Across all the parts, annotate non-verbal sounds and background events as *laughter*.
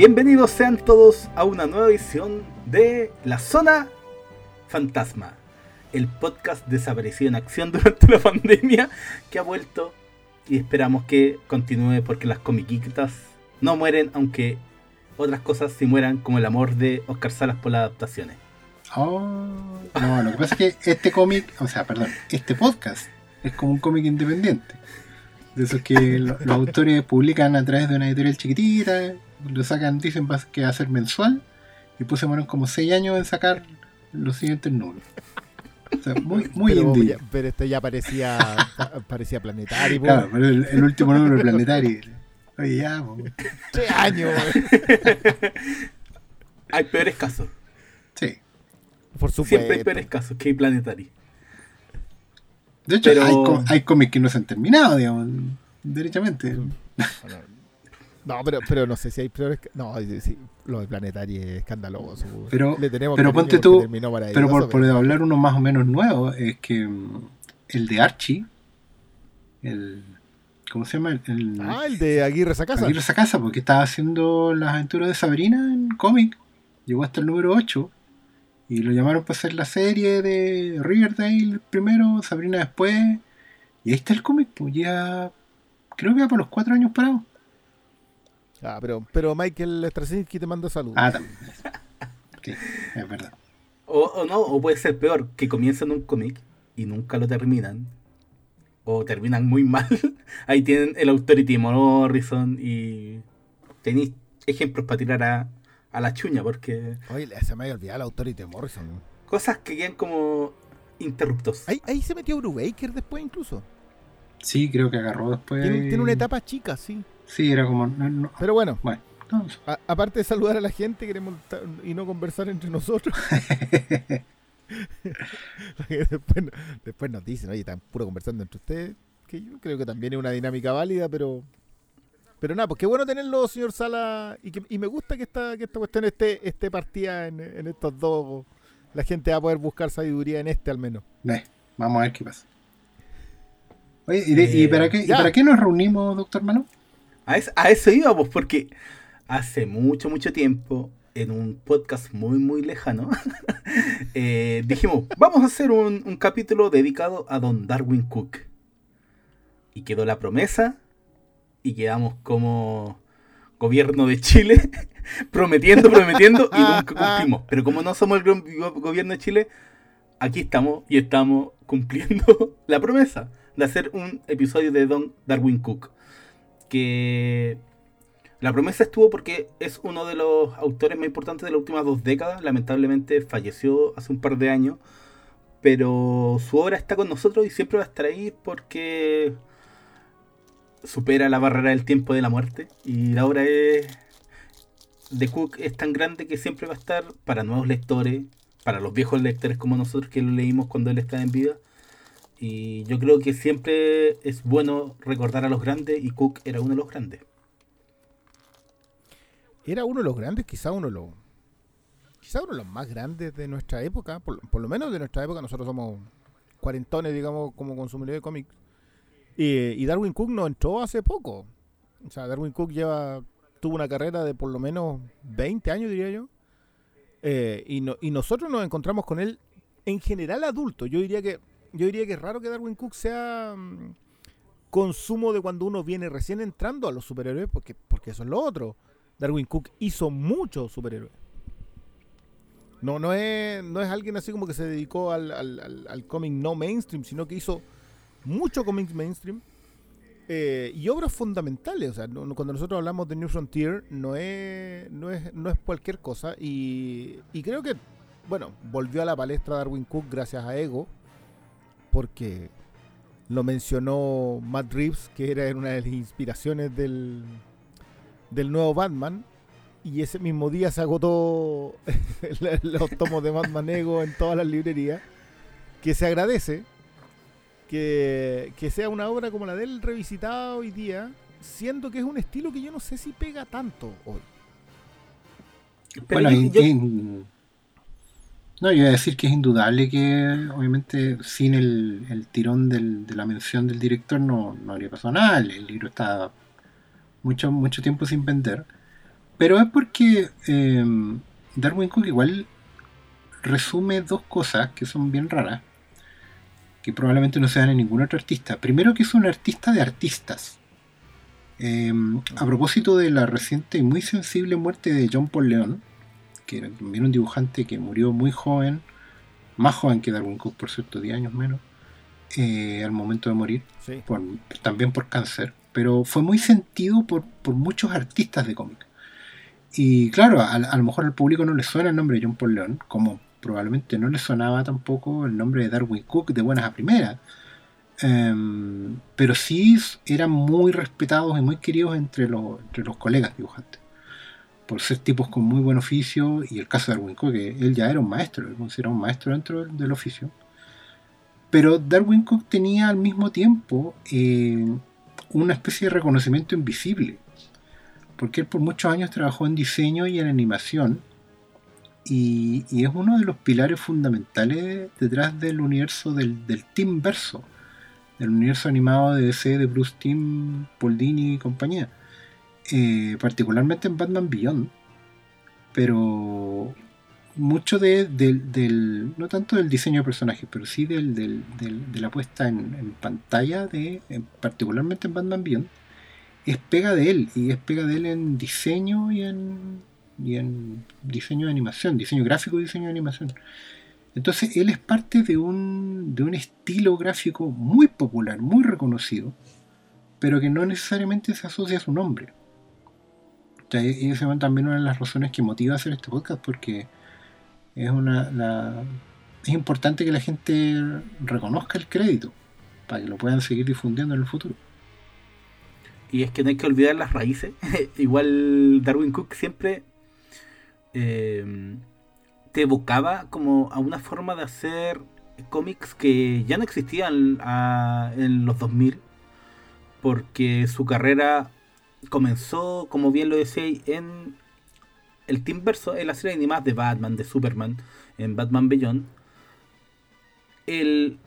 Bienvenidos sean todos a una nueva edición de La Zona Fantasma, el podcast desaparecido en acción *laughs* durante la pandemia que ha vuelto y esperamos que continúe porque las comiquitas no mueren, aunque otras cosas sí mueran, como el amor de Oscar Salas por las adaptaciones. Oh, no, lo que pasa es que este cómic, o sea, perdón, este podcast es como un cómic independiente. De esos que los autores publican a través de una editorial chiquitita lo sacan, dicen que va a ser mensual, y pues se mueren como 6 años en sacar los siguientes números. O sea, muy, muy pero, indie. pero este ya parecía, parecía planetario. Claro, pero el, último número de planetario. Oye, ya. Tres años. *laughs* hay peores casos. Sí. Por supuesto. Siempre hay peores casos que hay planetario. De hecho, hay, hay cómics que no se han terminado, digamos, derechamente. No, pero, pero no sé si hay peores. No, sí, lo de Planetary es escandaloso. Pero, pero ponte tú. Pero por, por hablar uno más o menos nuevo, es que mm, el de Archie, el. ¿Cómo se llama? El, ah, el de Aguirre Sacasa. Aguirre Sacasa, porque estaba haciendo las aventuras de Sabrina en cómic. Llegó hasta el número 8. Y lo llamaron para hacer la serie de Riverdale primero, Sabrina después. Y ahí está el cómic, pues ya. Creo que va por los 4 años parados. Ah, pero, pero Michael Straczynski te manda saludos. Ah, también. *laughs* Sí, es verdad. O, no, o puede ser peor, que comienzan un cómic y nunca lo terminan. O terminan muy mal. *laughs* Ahí tienen el Authority Morrison y tenéis ejemplos para tirar a, a la chuña, porque... Oye, se me había olvidado el Authority Morrison. Cosas que quedan como interruptos. Ahí, ahí se metió Brubaker después incluso. Sí, creo que agarró después. tiene una etapa chica, sí. Sí, era como. Pero bueno, aparte de saludar a la gente queremos y no conversar entre nosotros. *laughs* *laughs* después, después, nos dicen, oye, están puro conversando entre ustedes. Que yo creo que también es una dinámica válida, pero. Pero nada, pues qué bueno tenerlo, señor Sala. Y, que, y me gusta que esta, que esta cuestión esté, esté partida en, en estos dos. La gente va a poder buscar sabiduría en este al menos. vamos a ver qué pasa. Oye, ¿y, para, qué, ¿y para qué nos reunimos, doctor Manu? A, eso íbamos, porque hace mucho, mucho tiempo, en un podcast muy, muy lejano, *laughs* eh, dijimos, vamos a hacer un, capítulo dedicado a don Darwin Cook. Y quedó la promesa, y quedamos como gobierno de Chile, *laughs* prometiendo, prometiendo, y nunca cumplimos. Pero como no somos el gobierno de Chile, aquí estamos y estamos cumpliendo *laughs* la promesa de hacer un episodio de Don Darwin Cook que la promesa estuvo porque es uno de los autores más importantes de las últimas dos décadas. Lamentablemente falleció hace un par de años. Pero su obra está con nosotros y siempre va a estar ahí porque supera la barrera del tiempo de la muerte. Y la obra de Cook es tan grande que siempre va a estar para nuevos lectores, para los viejos lectores como nosotros que lo leímos cuando él estaba en vida y yo creo que siempre es bueno recordar a los grandes y Cook era uno de los grandes. Era uno de los grandes, quizá uno de los, quizá uno de los más grandes de nuestra época, por, lo menos de nuestra época, nosotros somos cuarentones, digamos, como consumidores de cómics. Y, Darwin Cook no entró hace poco. O sea, Darwin Cook lleva, tuvo una carrera de por lo menos 20 años, diría yo. Eh, y, no, y nosotros nos encontramos con él en general adulto. Yo diría que yo diría que es raro que Darwin Cook sea mm, consumo de cuando uno viene recién entrando a los superhéroes, porque, porque eso es lo otro. Darwin Cook hizo muchos superhéroes. No, no es, no es alguien así como que se dedicó al, al, cómic no mainstream, sino que hizo mucho cómic mainstream eh, y obras fundamentales. O sea, cuando nosotros hablamos de New Frontier, no es, no es, no es cualquier cosa. Y, y creo que, bueno, volvió a la palestra Darwin Cook gracias a Ego, porque lo mencionó Matt Reeves, que era una de las inspiraciones del, del nuevo Batman. y ese mismo día se agotó *laughs* los tomos de Batman Ego en todas las librerías, que se agradece que, que sea una obra como la del revisitado hoy día, siendo que es un estilo que yo no sé si pega tanto hoy. Pero bueno, yo- no, yo iba a decir que es indudable que, obviamente, sin el, el tirón de la mención del director no, no habría pasado nada. El, libro está mucho, mucho tiempo sin vender. Pero es porque eh, Darwin Cook igual resume dos cosas que son bien raras, que probablemente no se dan en ningún otro artista. Primero que es un artista de artistas. Eh, a propósito de la reciente y muy sensible muerte de John Paul León, que era también un dibujante que murió muy joven, más joven que Darwin Cook, por cierto, 10 años menos, eh, al momento de morir, Sí. por- también por cáncer, pero fue muy sentido por, por muchos artistas de cómic. Y claro, a, a lo mejor al público no le suena el nombre de John Paul León, como probablemente no le sonaba tampoco el nombre de Darwin Cook de buenas a primeras. Em, pero sí eran muy respetados y muy queridos entre los, entre los colegas dibujantes. Por ser tipos con muy buen oficio, y el caso de Darwin Cook, que él ya era un maestro, él consideraba un maestro dentro del, oficio. Pero Darwin Cook tenía al mismo tiempo eh, una especie de reconocimiento invisible, porque él por muchos años trabajó en diseño y en animación, y, es uno de los pilares fundamentales detrás del universo del, Team Verso, del universo animado de DC de Bruce Timm, Paul y compañía. Eh, particularmente en Batman Beyond. Pero mucho de, del, no tanto del diseño de personajes, pero sí del, del- de la puesta en, pantalla, de, en- particularmente en Batman Beyond, es pega de él, y es pega de él en diseño y en, y en diseño de animación, diseño gráfico y diseño de animación. Entonces él es parte de un, de un estilo gráfico muy popular, muy reconocido, pero que no necesariamente se asocia a su nombre. Sea, y esa es también una de las razones que motiva a hacer este podcast, porque es una es importante que la gente reconozca el crédito para que lo puedan seguir difundiendo en el futuro. Y es que no hay que olvidar las raíces. *laughs* Igual Darwin Cook siempre eh, te evocaba como a una forma de hacer cómics que ya no existían a- en los 2000. Porque su carrera comenzó, como bien lo decía, en el Team Verso, en la serie animada de Batman, de Superman, en Batman Beyond. Él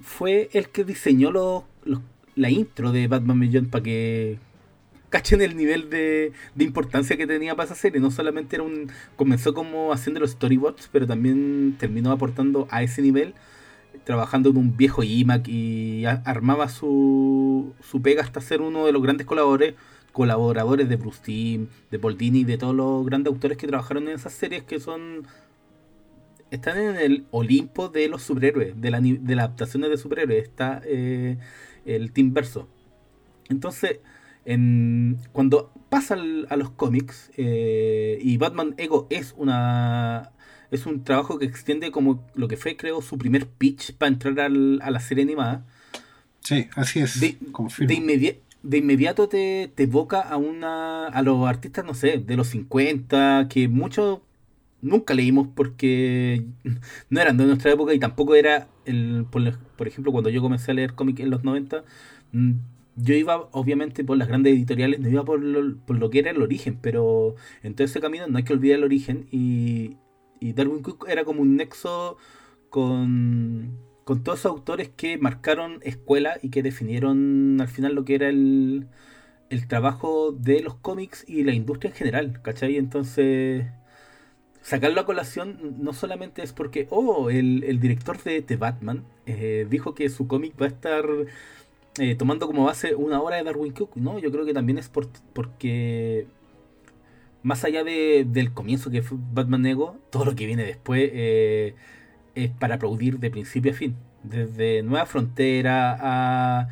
fue el que diseñó los, los la intro de Batman Beyond para que cachen el nivel de, de importancia que tenía para esa serie. No solamente era un. comenzó como haciendo los storyboards, pero también terminó aportando a ese nivel, trabajando en un viejo iMac y armaba su, su pega hasta ser uno de los grandes colaboradores colaboradores de Bruce de Paul Dini, de todos los grandes autores que trabajaron en esas series que son están en el Olimpo de los superhéroes, de, la, de las adaptaciones de superhéroes. Está eh, el Team Verso. Entonces, en, cuando pasa a los cómics, eh, y Batman Ego es una es un trabajo que extiende como lo que fue, creo, su primer pitch para entrar al- a la serie animada. Sí, así es. De, de, inmedi- de inmediato te, te evoca a una a los artistas, no sé, de los 50, que muchos nunca leímos porque *laughs* no eran de nuestra época y tampoco era, el por, por ejemplo, cuando yo comencé a leer cómics en los 90, mm, yo iba obviamente por las grandes editoriales, no iba por lo, por lo que era el origen, pero en todo ese camino no hay que olvidar el origen y, y Darwin Cook era como un nexo con, con todos esos autores que marcaron escuela y que definieron al final lo que era el, el trabajo de los cómics y la industria en general, ¿cachai? Entonces, sacarlo a colación no solamente es porque, oh, el, el director de The Batman eh, dijo que su cómic va a estar eh, tomando como base una obra de Darwin Cook, no, yo creo que también es por, porque más allá de- del comienzo que fue Batman Nego, todo lo que viene después eh, es para aplaudir de principio a fin. Desde Nueva Frontera a,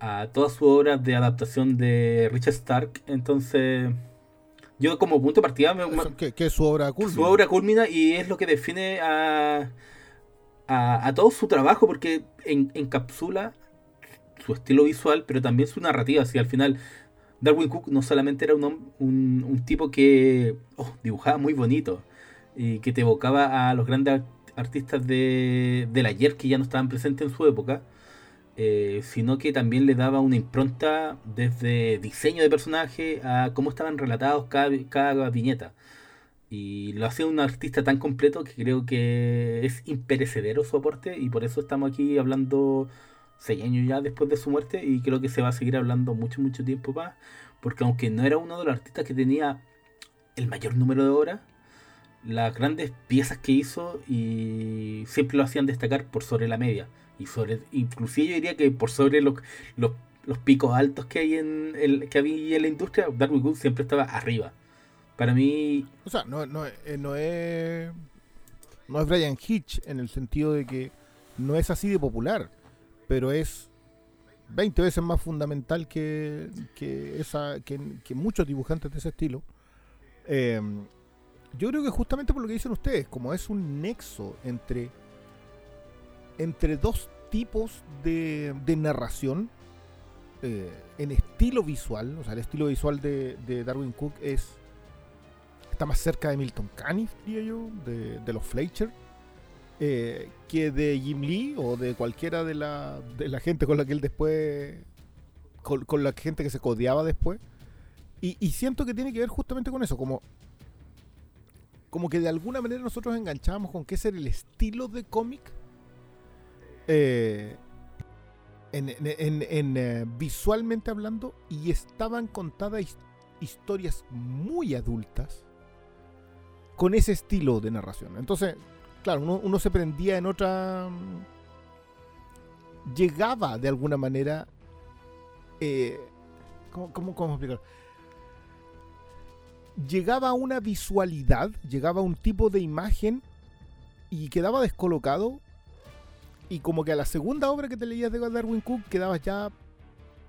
a todas sus obras de adaptación de Richard Stark. Entonces, yo como punto de partida me, que es su obra culmina. su obra culmina y es lo que define a, a, a todo su trabajo porque en- encapsula su estilo visual, pero también su narrativa. Si al final Darwin Cook no solamente era un, un, un tipo que oh, dibujaba muy bonito y que te evocaba a los grandes art- artistas de, del ayer que ya no estaban presentes en su época, eh, sino que también le daba una impronta desde diseño de personaje a cómo estaban relatados cada, cada viñeta. Y lo hace un artista tan completo que creo que es imperecedero su aporte y por eso estamos aquí hablando seis años ya después de su muerte y creo que se va a seguir hablando mucho, mucho tiempo más. Porque aunque no era uno de los artistas que tenía el mayor número de obras, las grandes piezas que hizo y siempre lo hacían destacar por sobre la media. Y sobre, inclusive yo diría que por sobre los, los, los picos altos que hay en el, que había en la industria, Darwin Cook siempre estaba arriba. Para mí, O sea, no, no, eh, no es. No es Brian Hitch en el sentido de que no es así de popular, pero es 20 veces más fundamental que, que, esa, que, muchos dibujantes de ese estilo. Eh, yo creo que justamente por lo que dicen ustedes, como es un nexo entre, entre dos tipos de, de narración eh, en estilo visual, o sea, el estilo visual de, Darwin Cook es está más cerca de Milton Caniff, diría yo, de, de los Fleischer, eh, que de Jim Lee o de cualquiera de la, de la gente con la que él después, con, la gente que se codeaba después. Y, siento que tiene que ver justamente con eso, como, como que de alguna manera nosotros enganchábamos con que ese era el estilo de cómic. eh, en, eh, visualmente hablando, y estaban contadas his- historias muy adultas con ese estilo de narración. Entonces, claro, uno, se prendía en otra. mm, Llegaba de alguna manera. eh, ¿cómo, cómo, cómo explicarlo? Llegaba una visualidad, llegaba un tipo de imagen y quedaba descolocado. Y como que a la segunda obra que te leías de Darwin Cook quedabas ya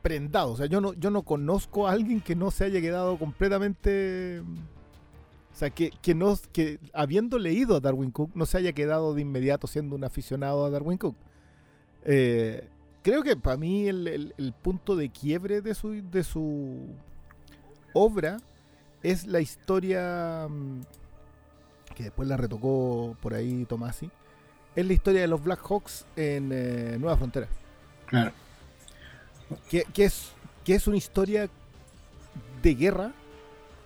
prendado. O sea, yo no, yo no conozco a alguien que no se haya quedado completamente. O sea, que, que, no, que habiendo leído a Darwin Cook no se haya quedado de inmediato siendo un aficionado a Darwin Cook. Eh, creo que para mí el, el- el punto de quiebre de su, de su obra es la historia mm, que después la retocó por ahí Tomasi. Es la historia de los Black Hawks en eh, Nueva Frontera Claro. que, que es, que es una historia de guerra,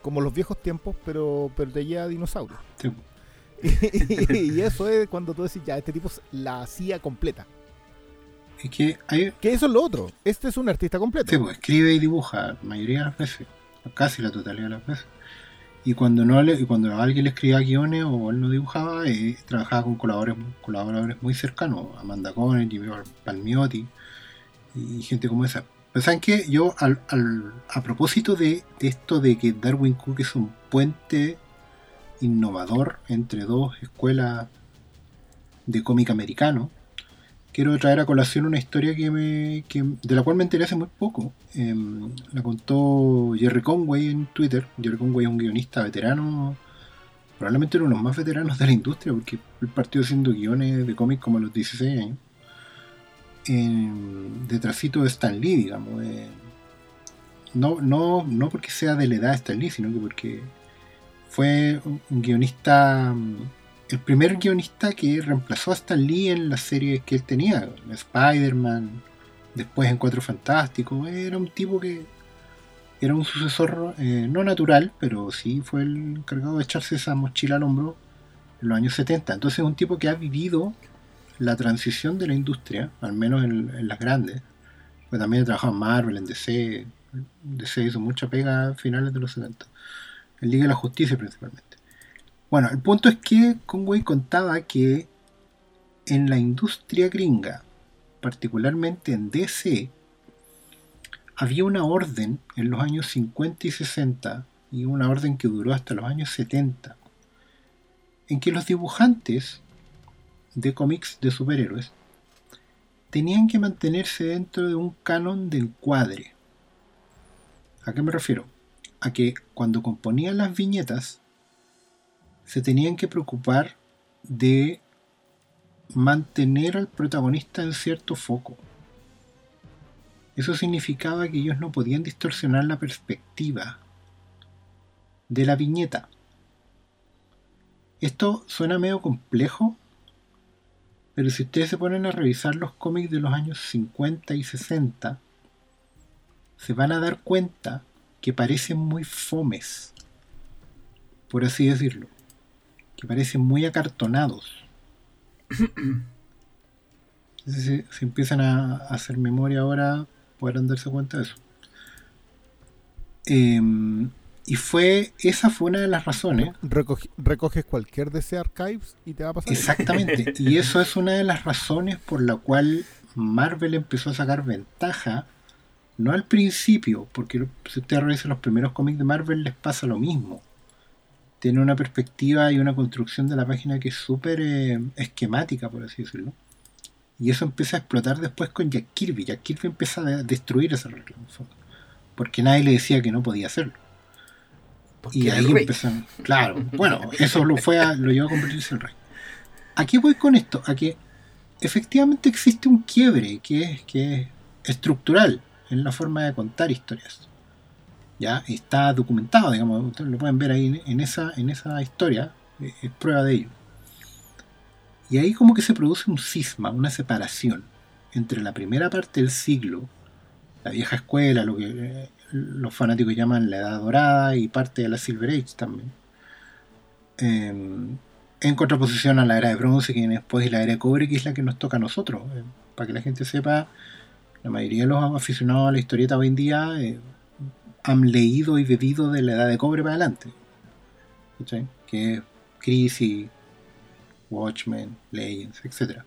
como los viejos tiempos, pero, pero ya dinosaurios. Sí. *laughs* y eso es cuando tú decís, ya, este tipo la hacía completa. Es que hay, Que eso es lo otro. Este es un artista completo. Sí, pues, escribe y dibuja la mayoría de las veces, casi la totalidad de las veces. Y cuando no le, y cuando alguien le escribía guiones o él no dibujaba, eh, trabajaba con colaboradores, colaboradores muy cercanos, Amanda Conner, Jimmy Palmiotti y gente como esa. Saben que yo al, al- a propósito de, esto de que Darwin Cook es un puente innovador entre dos escuelas de cómic americano, quiero traer a colación una historia que de la cual me enteré hace muy poco. Em, la contó Jerry Conway en Twitter. Jerry Conway es un guionista veterano, probablemente uno de los más veteranos de la industria, porque él partió haciendo guiones de cómics como a los 16 años. En, detrásito de Stan Lee, digamos. eh, no, no, no porque sea de la edad de Stan Lee, sino que porque fue un guionista mm, el primer guionista que reemplazó a Stan Lee en las series que él tenía, Spider-Man, después en Cuatro Fantásticos, era un tipo que era un sucesor eh, no natural, pero sí fue el encargado de echarse esa mochila al hombro en los años 70. Entonces es un tipo que ha vivido la transición de la industria, al menos en, las grandes, pues también ha trabajado en Marvel, en DC, DC hizo mucha pega a finales de los 70, en Liga de la Justicia principalmente. Bueno, el punto es que Conway contaba que en la industria gringa, particularmente en DC, había una orden en los años 50 y 60 y una orden que duró hasta los años 70, en que los dibujantes de cómics de superhéroes tenían que mantenerse dentro de un canon de encuadre. ¿A qué me refiero? A que cuando componían las viñetas, se tenían que preocupar de mantener al protagonista en cierto foco. eso significaba que ellos no podían distorsionar la perspectiva de la viñeta. Esto suena medio complejo, pero si ustedes se ponen a revisar los cómics de los años 50 y 60, se van a dar cuenta que parecen muy fomes, por así decirlo, que parecen muy acartonados. *coughs* si, si empiezan a hacer memoria ahora, podrán darse cuenta de eso. Em, y fue, esa fue una de las razones. Recoge- recoges cualquier DC Archives y te va a pasar. Exactamente. *laughs* Y eso es una de las razones por la cual Marvel empezó a sacar ventaja. No al principio, porque si ustedes revisan los primeros cómics de Marvel les pasa lo mismo. Tiene una perspectiva y una construcción de la página que es súper eh, esquemática, por así decirlo. Y eso empieza a explotar después con Jack Kirby. Jack Kirby empieza a destruir esa regla. Porque nadie le decía que no podía hacerlo. Porque Y ahí empezaron. Claro, *laughs* bueno, eso lo fue a- lo llevó a convertirse en rey. ¿A qué voy con esto? A que efectivamente existe un quiebre que es, que es estructural en la forma de contar historias. Ya está documentado, digamos, ustedes lo pueden ver ahí en esa, en esa historia, eh, es prueba de ello. Y ahí como que se produce un cisma, una separación entre la primera parte del siglo, la vieja escuela, lo que eh, los fanáticos llaman la Edad Dorada y parte de la Silver Age también. Eh, en contraposición a la era de bronce, que viene después, y la era de cobre, que es la que nos toca a nosotros. Eh, para que la gente sepa, la mayoría de los aficionados a la historieta hoy en día eh, han leído y bebido de la edad de cobre para adelante. ¿Cachai? Que es Crisis, Watchmen, Legends, etc.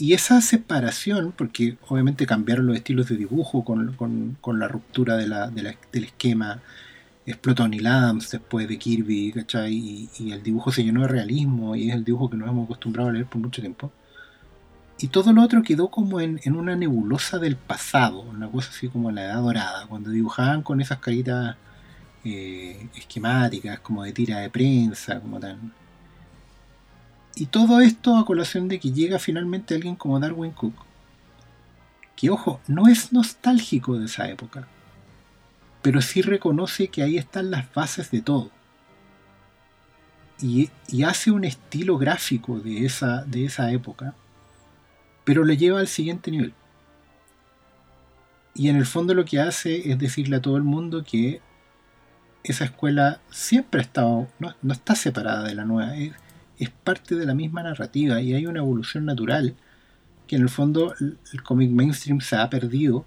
Y esa separación, porque obviamente cambiaron los estilos de dibujo con, la ruptura del esquema, explotó Neil Adams después de Kirby, ¿cachai? Y, el dibujo se llenó de realismo y es el dibujo que nos hemos acostumbrado a leer por mucho tiempo. Y todo lo otro quedó como en, en una nebulosa del pasado, una cosa así como la edad dorada, cuando dibujaban con esas caritas eh, esquemáticas, como de tira de prensa, como tan. Y todo esto a colación de que llega finalmente alguien como Darwin Cook, que ojo, no es nostálgico de esa época, pero sí reconoce que ahí están las bases de todo. Y, y hace un estilo gráfico de esa, de esa época, pero lo lleva al siguiente nivel. Y en el fondo lo que hace es decirle a todo el mundo que esa escuela siempre ha estado, no, no está separada de la nueva, es parte de la misma narrativa y hay una evolución natural que en el fondo el, cómic mainstream se ha perdido.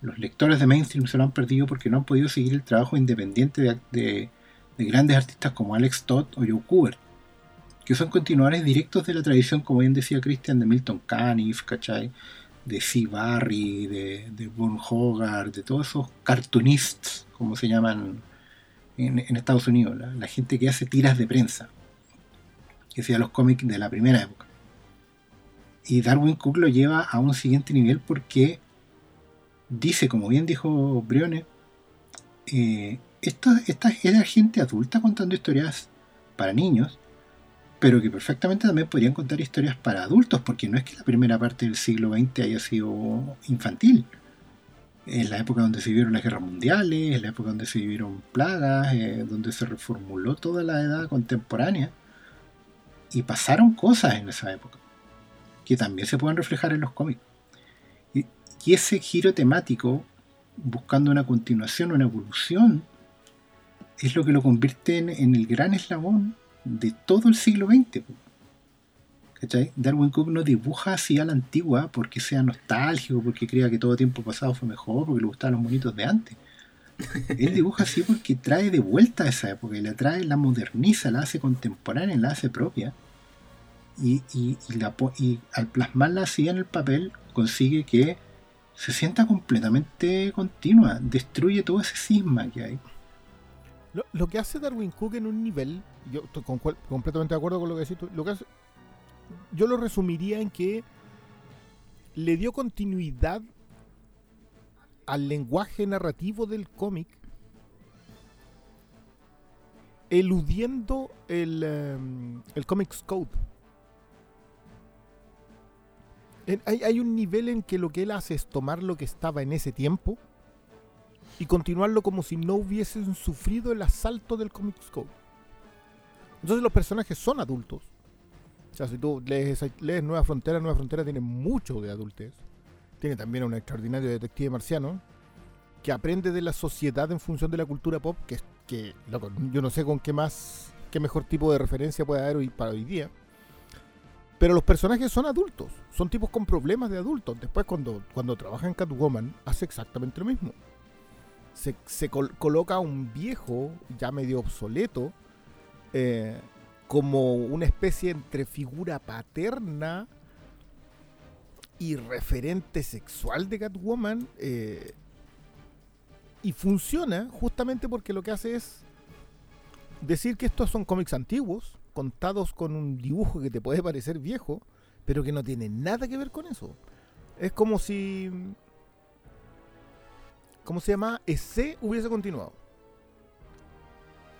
Los lectores de mainstream se lo han perdido porque no han podido seguir el trabajo independiente de, de- de grandes artistas como Alex Todd o Joe Kubert, que son continuadores directos de la tradición, como bien decía Christian, de Milton Caniff. De C. Barry, de, de Von de todos esos cartoonists, como se llaman en, Estados Unidos, la gente que hace tiras de prensa, que hacía los cómics de la primera época. Y Darwin Cook lo lleva a un siguiente nivel porque dice, como bien dijo Briones, eh, esta, esta era gente adulta contando historias para niños, pero que perfectamente también podrían contar historias para adultos, porque no es que la primera parte del siglo XX haya sido infantil. Es la época donde se vivieron las guerras mundiales, es la época donde se vivieron plagas, eh, donde se reformuló toda la edad contemporánea. Y pasaron cosas en esa época, que también se pueden reflejar en los cómics. Y, ese giro temático, buscando una continuación, una evolución, es lo que lo convierte en, el gran eslabón de todo el siglo XX. Darwin Cook no dibuja así a la antigua porque sea nostálgico, porque crea que todo tiempo pasado fue mejor, porque le gustaban los monitos de antes. Él dibuja así porque trae de vuelta a esa época y la trae, la moderniza, la hace contemporánea, la hace propia. Y, al plasmarla así en el papel, consigue que se sienta completamente continua, destruye todo ese cisma que hay. Lo, que hace Darwin Cook en un nivel, yo estoy completamente de acuerdo con lo que decís tú, lo que hace, yo lo resumiría en que le dio continuidad al lenguaje narrativo del cómic, eludiendo el, em, el Comics Code. Hay, un nivel en que lo que él hace es tomar lo que estaba en ese tiempo y continuarlo como si no hubiesen sufrido el asalto del Comics Code. Entonces los personajes son adultos. O sea, si tú lees, Nueva Frontera, Nueva Frontera tiene mucho de adultez. Tiene también un extraordinario detective marciano que aprende de la sociedad en función de la cultura pop, que, que loco, yo no sé con qué más, qué mejor tipo de referencia puede haber hoy, para hoy día. Pero los personajes son adultos, son tipos con problemas de adultos. Después cuando, cuando trabaja en Catwoman, hace exactamente lo mismo. Se, se col- coloca a un viejo ya medio obsoleto eh, como una especie entre figura paterna y referente sexual de Catwoman. eh, y funciona justamente porque lo que hace es decir que estos son cómics antiguos, contados con un dibujo que te puede parecer viejo, pero que no tiene nada que ver con eso. Es como si. ¿Cómo se llama? Ese hubiese continuado.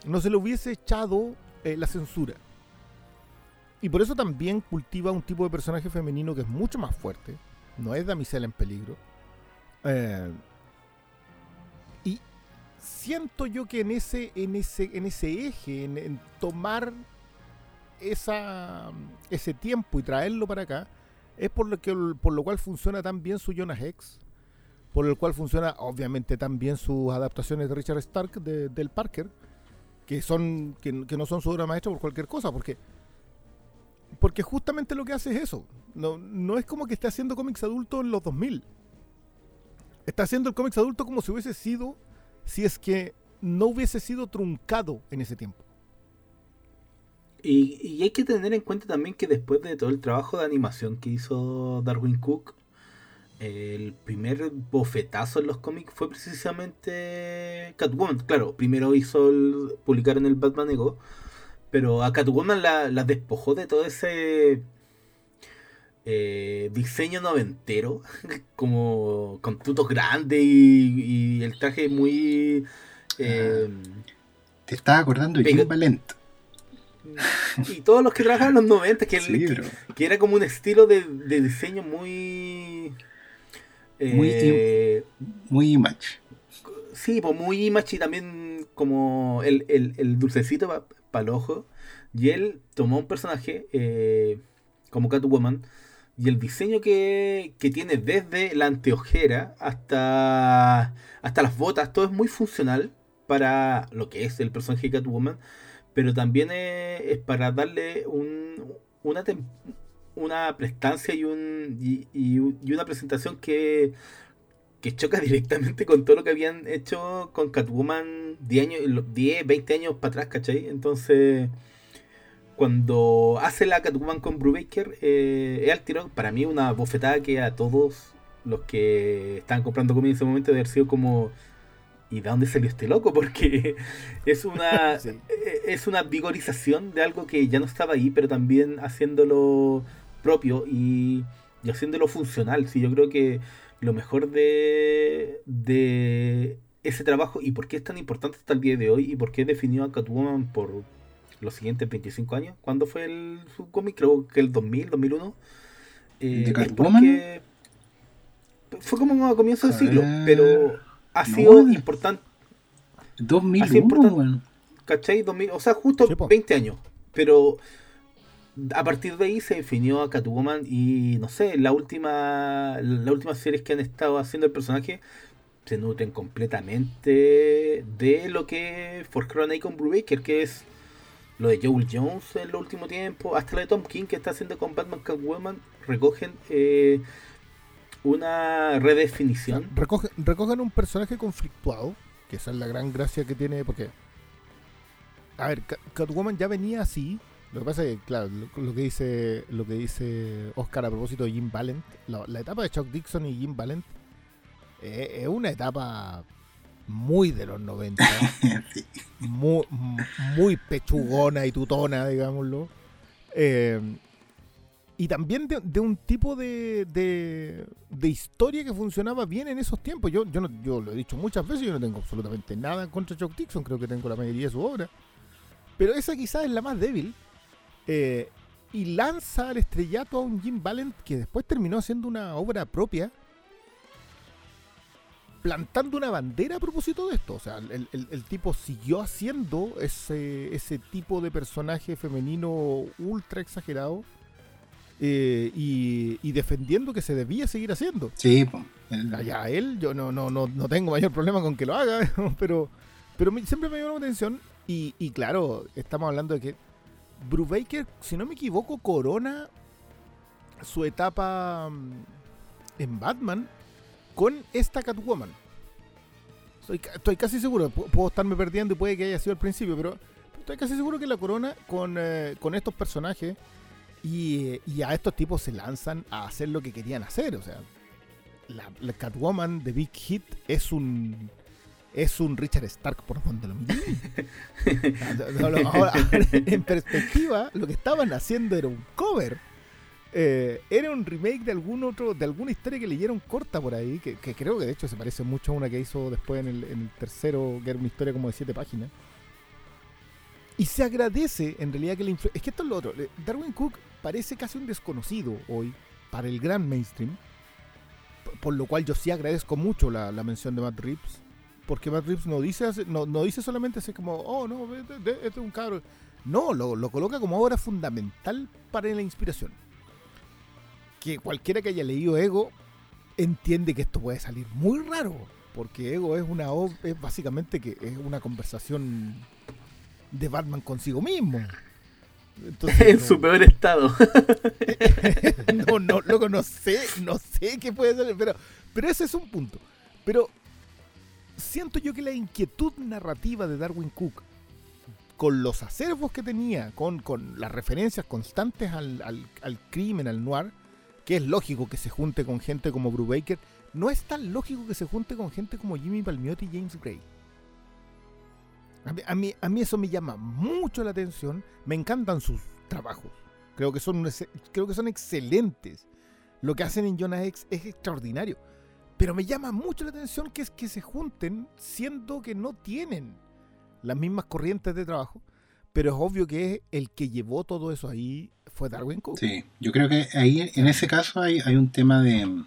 No se le hubiese echado eh, la censura. Y por eso también cultiva un tipo de personaje femenino que es mucho más fuerte. No es damisela en peligro. Eh, y siento yo que en ese, en ese, en ese eje, en, en tomar ese tiempo y traerlo para acá, es por lo, que, por lo cual funciona tan bien su Jonah Hex, por el cual funciona obviamente tan bien sus adaptaciones de Richard Stark de- del Parker, que son que no son su obra maestra por cualquier cosa, porque porque justamente lo que hace es eso. No, no es como que esté haciendo cómics adultos en los 2000. Está haciendo el cómics adulto como si hubiese sido, si es que no hubiese sido truncado en ese tiempo. Y, y hay que tener en cuenta también que después de todo el trabajo de animación que hizo Darwin Cook, el primer bofetazo en los cómics fue precisamente Catwoman. Claro, primero hizo el, publicaron el Batman Ego, pero a Catwoman la, la despojó de todo ese eh, diseño noventero, *laughs* como con tutos grandes y, y el traje muy... eh, Te estaba acordando de Jim Valent. *laughs* y todos los que trabajaban en los 90, que, el- Sí, que- bro. que era como un estilo de, de diseño muy... Muy eh, Muy image. sí, pues muy image y también como el, el, el dulcecito para el ojo. Y él tomó un personaje eh, como Catwoman y el diseño que, que tiene desde la anteojera hasta, hasta las botas, todo es muy funcional para lo que es el personaje de Catwoman, pero también es, para darle un, una, una prestancia y, un, y, y un- y una presentación que, que choca *laughs* directamente con todo lo que habían hecho con Catwoman 10, años, los 10 20 años para atrás, ¿cachai? Entonces, cuando hace la Catwoman con Brubaker, eh, es al tiro, para mí, una bofetada que a todos los que estaban comprando cómics en ese momento debe haber sido como. ¿Y de dónde salió este loco? *laughs* Porque es una *laughs* Sí. eh, es una vigorización de algo que ya no estaba ahí, pero también haciéndolo propio y, y haciéndolo funcional. Sí, yo creo que lo mejor de, de ese trabajo y por qué es tan importante hasta el día de hoy y por qué definió a Catwoman por los siguientes 25 años. ¿Cuándo fue el, su cómic? Creo que el 2000, 2001. Eh, ¿De Catwoman? Fue como a comienzo de A siglo, ver. pero ha No, sido importante. 2001, importante. weón. ¿Cachai? 2000, o sea, justo Sí, po. 20 años. Pero a partir de ahí se definió a Catwoman y no sé, la última la última series que han estado haciendo el personaje se nutren completamente de lo que forjaron ahí con Brubaker, que es lo de Joel Jones en el último tiempo, hasta lo de Tom King que está haciendo con Batman Catwoman, recogen eh, una redefinición. Recoge- recogen un personaje conflictuado, que esa es la gran gracia que tiene, porque. A ver, Ca- Catwoman ya venía así. Lo que pasa es que, claro, lo, lo que dice lo que dice Oscar a propósito de Jim Valent, la, la etapa de Chuck Dixon y Jim Valent eh, es una etapa muy de los 90, *laughs* Sí. muy, muy pechugona y tutona, digámoslo. Eh, y también de, un tipo de, de, de historia que funcionaba bien en esos tiempos. Yo, yo, no- yo lo he dicho muchas veces, yo no tengo absolutamente nada contra Chuck Dixon, creo que tengo la mayoría de su obra. Pero esa quizás es la más débil. Eh, y lanza al estrellato a un Jim Valent que después terminó siendo una obra propia, plantando una bandera a propósito de esto. O sea, el, el- el tipo siguió haciendo ese, ese tipo de personaje femenino ultra exagerado eh, y, y defendiendo que se debía seguir haciendo. Sí. El- Allá él, yo no, no, no, no tengo mayor problema con que lo haga, *laughs* pero, pero me- siempre me llamó la atención. Y, y claro, estamos hablando de que Brubaker, si no me equivoco, corona su etapa mm, en Batman con esta Catwoman. Estoy, estoy casi seguro, pu- puedo estarme perdiendo y puede que haya sido al principio, pero estoy casi seguro que la corona con, eh, con estos personajes y, y a estos tipos se lanzan a hacer lo que querían hacer. O sea, la, la Catwoman de Big Hit es un es un Richard Stark por donde lo miren. *laughs* Ahora- en perspectiva, lo que estaban haciendo era un cover. Eh, era un remake de algún otro, de alguna historia que leyeron corta por ahí, que, que creo que de hecho se parece mucho a una que hizo después en el, en el tercero, que era una historia como de siete páginas. Y se agradece en realidad que la influ- Es que esto es lo otro. eh, Darwin Cook parece casi un desconocido hoy para el gran mainstream. Por, lo cual yo sí agradezco mucho la, la mención de Matt Reeves. Porque Matt Reeves no dice, no, no dice solamente así como, oh no, este, es un cabro. No, lo, lo coloca como obra fundamental para la inspiración. Que cualquiera que haya leído Ego entiende que esto puede salir muy raro. Porque Ego es una es básicamente que es una conversación de Batman consigo mismo. Entonces, en no- su peor estado. *laughs* no, no, loco, no sé, no sé qué puede ser, pero, pero ese es un punto. Pero siento yo que la inquietud narrativa de Darwin Cook, con los acervos que tenía, con, con las referencias constantes al, al- al crimen, al noir, que es lógico que se junte con gente como Brubaker, no es tan lógico que se junte con gente como Jimmy Palmiotti y James Gray. A mí, eso me llama mucho la atención. Me encantan sus trabajos. Creo que son, creo que son excelentes. Lo que hacen en Jonah X es extraordinario. Pero me llama mucho la atención que es que se junten siendo que no tienen las mismas corrientes de trabajo. Pero es obvio que el que llevó todo eso ahí fue Darwin Cook. Sí, yo creo que ahí, en ese caso, hay, un tema de.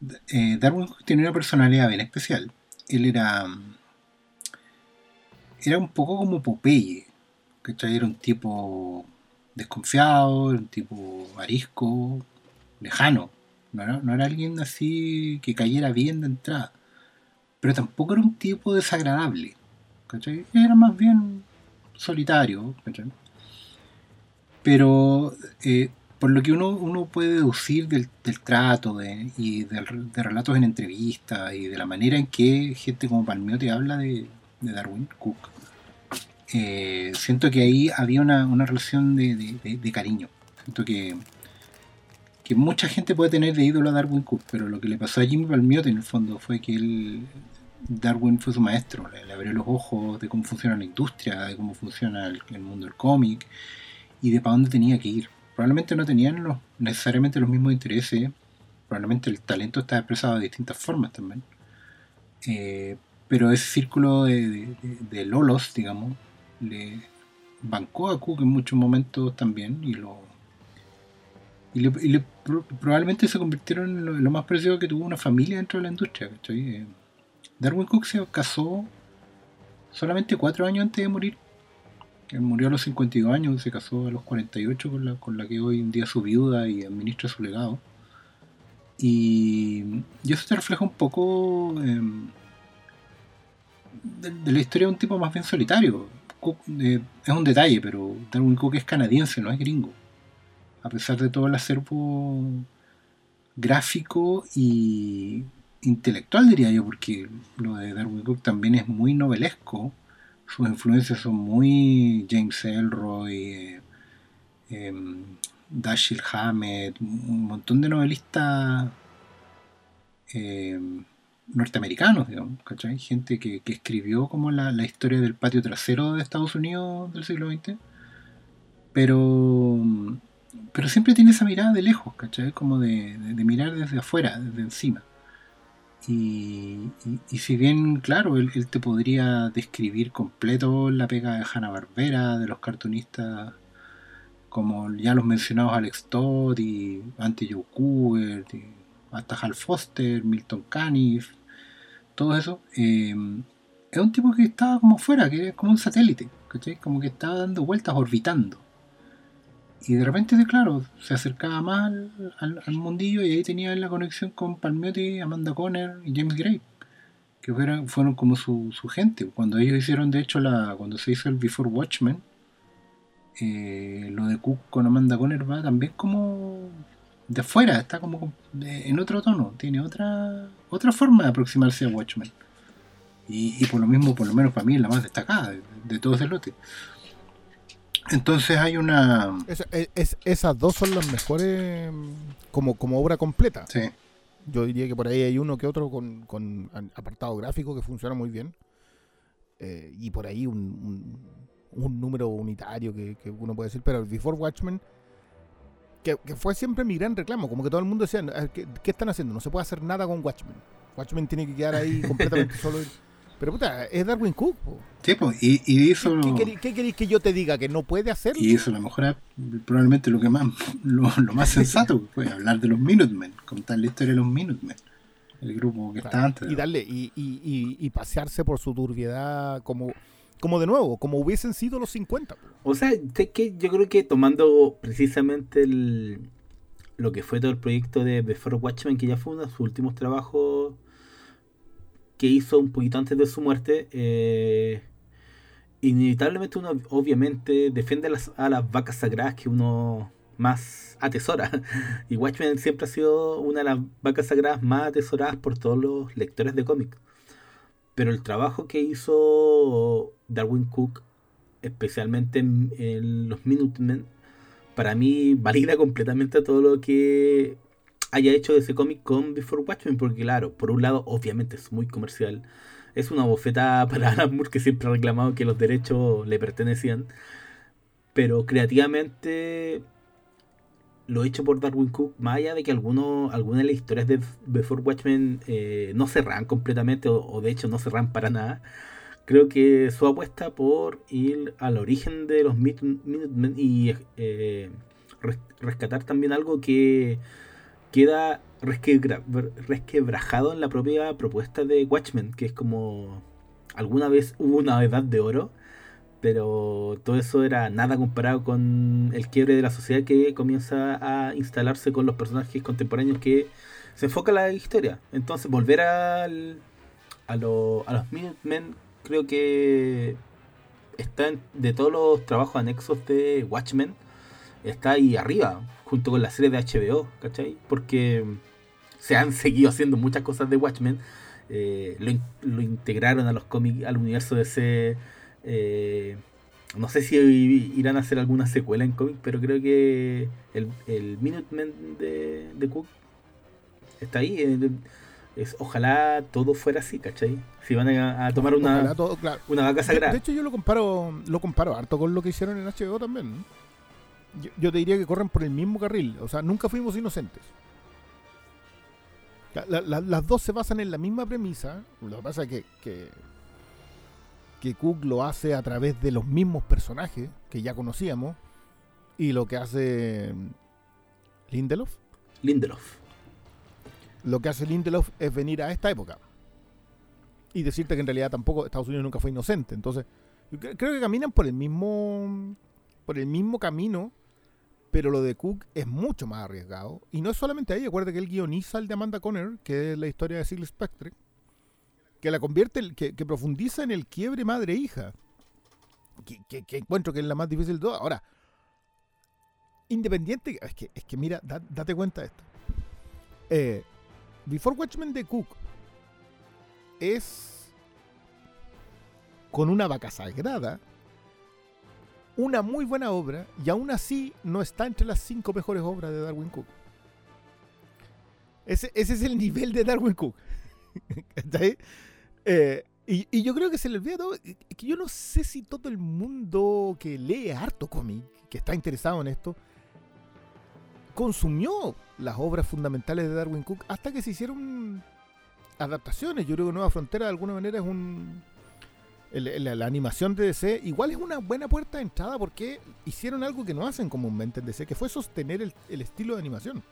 de- eh, Darwin Cook tiene una personalidad bien especial. Él era. Era un poco como Popeye. ¿cachai? Era un tipo desconfiado, era un tipo arisco, lejano. No era, no era alguien así que cayera bien de entrada. Pero tampoco era un tipo desagradable. ¿cachai? Era más bien solitario. ¿cachai? Pero eh, por lo que uno, uno puede deducir del, trato y de relatos en entrevistas y de la manera en que gente como Palmiotti habla de, de Darwin Cook, eh, siento que ahí había una, una relación de, de- cariño. Siento que, que mucha gente puede tener de ídolo a Darwin Cook, pero lo que le pasó a Jimmy Palmiotti en el fondo fue que él, Darwin fue su maestro, le, abrió los ojos de cómo funciona la industria, de cómo funciona el, el mundo del cómic y de para dónde tenía que ir. Probablemente no tenían los- necesariamente los mismos intereses, probablemente el talento está expresado de distintas formas también. Eh, pero ese círculo de, de- de- lolos, digamos, le bancó a Cook en muchos momentos también y lo y, le- y le- pro- probablemente se convirtieron en lo, más preciado que tuvo una familia dentro de la industria. ¿cachai? Eh, Darwin Cook se casó solamente cuatro años antes de morir. Él murió a los 52 años, se casó a los 48 con la, con la que hoy en día su viuda y administra su legado. Y, y eso te refleja un poco de, la historia de un tipo más bien solitario. Eh, es un detalle, pero Darwin Cook es canadiense, no es gringo. A pesar de todo el acervo gráfico y intelectual, diría yo, porque lo de Darwin Cook también es muy novelesco. Sus influencias son muy James Elroy, eh, em, Dashiell Hammett, un montón de novelistas em, norteamericanos, digamos, ¿cachai? Gente que, escribió como la, historia del patio trasero de Estados Unidos del siglo XX, pero, pero siempre tiene esa mirada de lejos, ¿cachai? Como de, de- mirar desde afuera, desde encima. Y, si bien, claro, él, te podría describir completo la pega de Hanna Barbera, de los cartunistas como ya los mencionados Alex Todd y Ante Joe Kubert, hasta Hal Foster, Milton Caniff, todo eso, eh, es un tipo que estaba como fuera, que es como un satélite, ¿cachai? Como que estaba dando vueltas, orbitando. Y de repente, claro, se acercaba más al, al- mundillo y ahí tenía la conexión con Palmiotti, Amanda Conner y James Gray, que fueron, fueron como su, su gente. Cuando ellos hicieron, de hecho, la cuando se hizo el Before Watchmen, eh, lo de Cook con Amanda Conner va también como de afuera, está como en otro tono, tiene otra otra forma de aproximarse a Watchmen. Y, y por lo mismo, por lo menos para mí, es la más destacada de, de todo ese lote. Entonces hay una... Esa- es- es- esas dos son las mejores mm, como, como obra completa. Sí, Yo diría que por ahí hay uno que otro con, con apartado gráfico que funciona muy bien. Eh, y por ahí un, un- un número unitario que, que uno puede decir. Pero el Before Watchmen, que, que fue siempre mi gran reclamo. Como que todo el mundo decía, "Ah, ¿qué, qué están haciendo? No se puede hacer nada con Watchmen. Watchmen tiene que quedar ahí *laughs* completamente solo. Pero puta, es Darwin Cook. po. sí pues, y, y hizo... ¿Qué, queréis- qué queréis que yo te diga? ¿Que no puede hacerlo? Y eso a lo mejor probablemente lo que más *laughs* lo, lo más sensato *laughs* fue hablar de los Minutemen, contar la historia de los Minutemen, el grupo que está Claro, antes. y darle y, y- y- y pasearse por su turbiedad como como de nuevo como hubiesen sido los 50 po. O sea, sé que yo creo que tomando precisamente lo que fue todo el proyecto de Before Watchmen, que ya fue uno de sus últimos trabajos que hizo un poquito antes de su muerte, eh, inevitablemente uno obviamente defiende a las vacas sagradas que uno más atesora. *laughs* Y Watchmen siempre ha sido una de las vacas sagradas más atesoradas por todos los lectores de cómics. Pero el trabajo que hizo Darwin Cook especialmente en, los Minutemen, para mí valida completamente todo lo que haya hecho de ese cómic con Before Watchmen, porque claro, por un lado, obviamente es muy comercial, es una bofetada para *laughs* Alan Moore que siempre ha reclamado que los derechos le pertenecían, pero creativamente lo hecho por Darwin Cook, más allá de que algunos, algunas de las historias de Before Watchmen eh, no cerran completamente, o, de hecho no cerran para nada, creo que su apuesta por ir al origen de los Minutemen y eh, res- rescatar también algo que queda resquebra- resquebrajado en la propia propuesta de Watchmen, que es como alguna vez hubo una edad de oro, pero todo eso era nada comparado con el quiebre de la sociedad que comienza a instalarse con los personajes contemporáneos que se enfoca la historia. Entonces volver al, a, lo- a los Minutemen creo que está en- de todos los trabajos anexos de Watchmen, está ahí arriba, junto con la serie de HBO, ¿cachai? Porque se han seguido haciendo muchas cosas de Watchmen, eh, lo, lo integraron a los cómics, al universo de ese... eh, no sé si irán a hacer alguna secuela en cómic, pero creo que el, el Minutemen de, de Cook está ahí. eh, es, ojalá todo fuera así, ¿cachai? Si van a, a tomar una, Ojalá todo, claro. una vaca sagrada. de hecho yo lo comparo lo comparo harto con lo que hicieron en HBO también ¿no? yo, yo te diría que corren por el mismo carril o sea nunca fuimos inocentes La- la- la- las dos se basan en la misma premisa lo que pasa es que, que que Cook lo hace a través de los mismos personajes que ya conocíamos y lo que hace Lindelof Lindelof. lo que hace Lindelof es venir a esta época y decirte que en realidad tampoco Estados Unidos nunca fue inocente. Entonces, yo creo que caminan por el mismo por el mismo camino, pero lo de Cook es mucho más arriesgado. Y no es solamente ahí, acuérdate que él guioniza el de Amanda Conner, que es la historia de Silk Spectre, que la convierte, que, que profundiza en el quiebre madre-hija, que, que- que encuentro que es la más difícil de todas. Ahora, independiente, es que, es que mira, da- date cuenta de esto. Eh, Before Watchmen de Cook es con una vaca sagrada una muy buena obra y aún así no está entre las cinco mejores obras de Darwin Cook. Ese, ese es el nivel de Darwin Cook. *laughs* Eh, y, yo creo que se le olvida todo. y Que yo no sé si todo el mundo que lee harto cómic, que está interesado en esto, consumió las obras fundamentales de Darwin Cook hasta que se hicieron adaptaciones. Yo creo que Nueva Frontera de alguna manera es un, la animación de DC igual es una buena puerta de entrada porque hicieron algo que no hacen comúnmente en DC, que fue sostener el estilo de animación.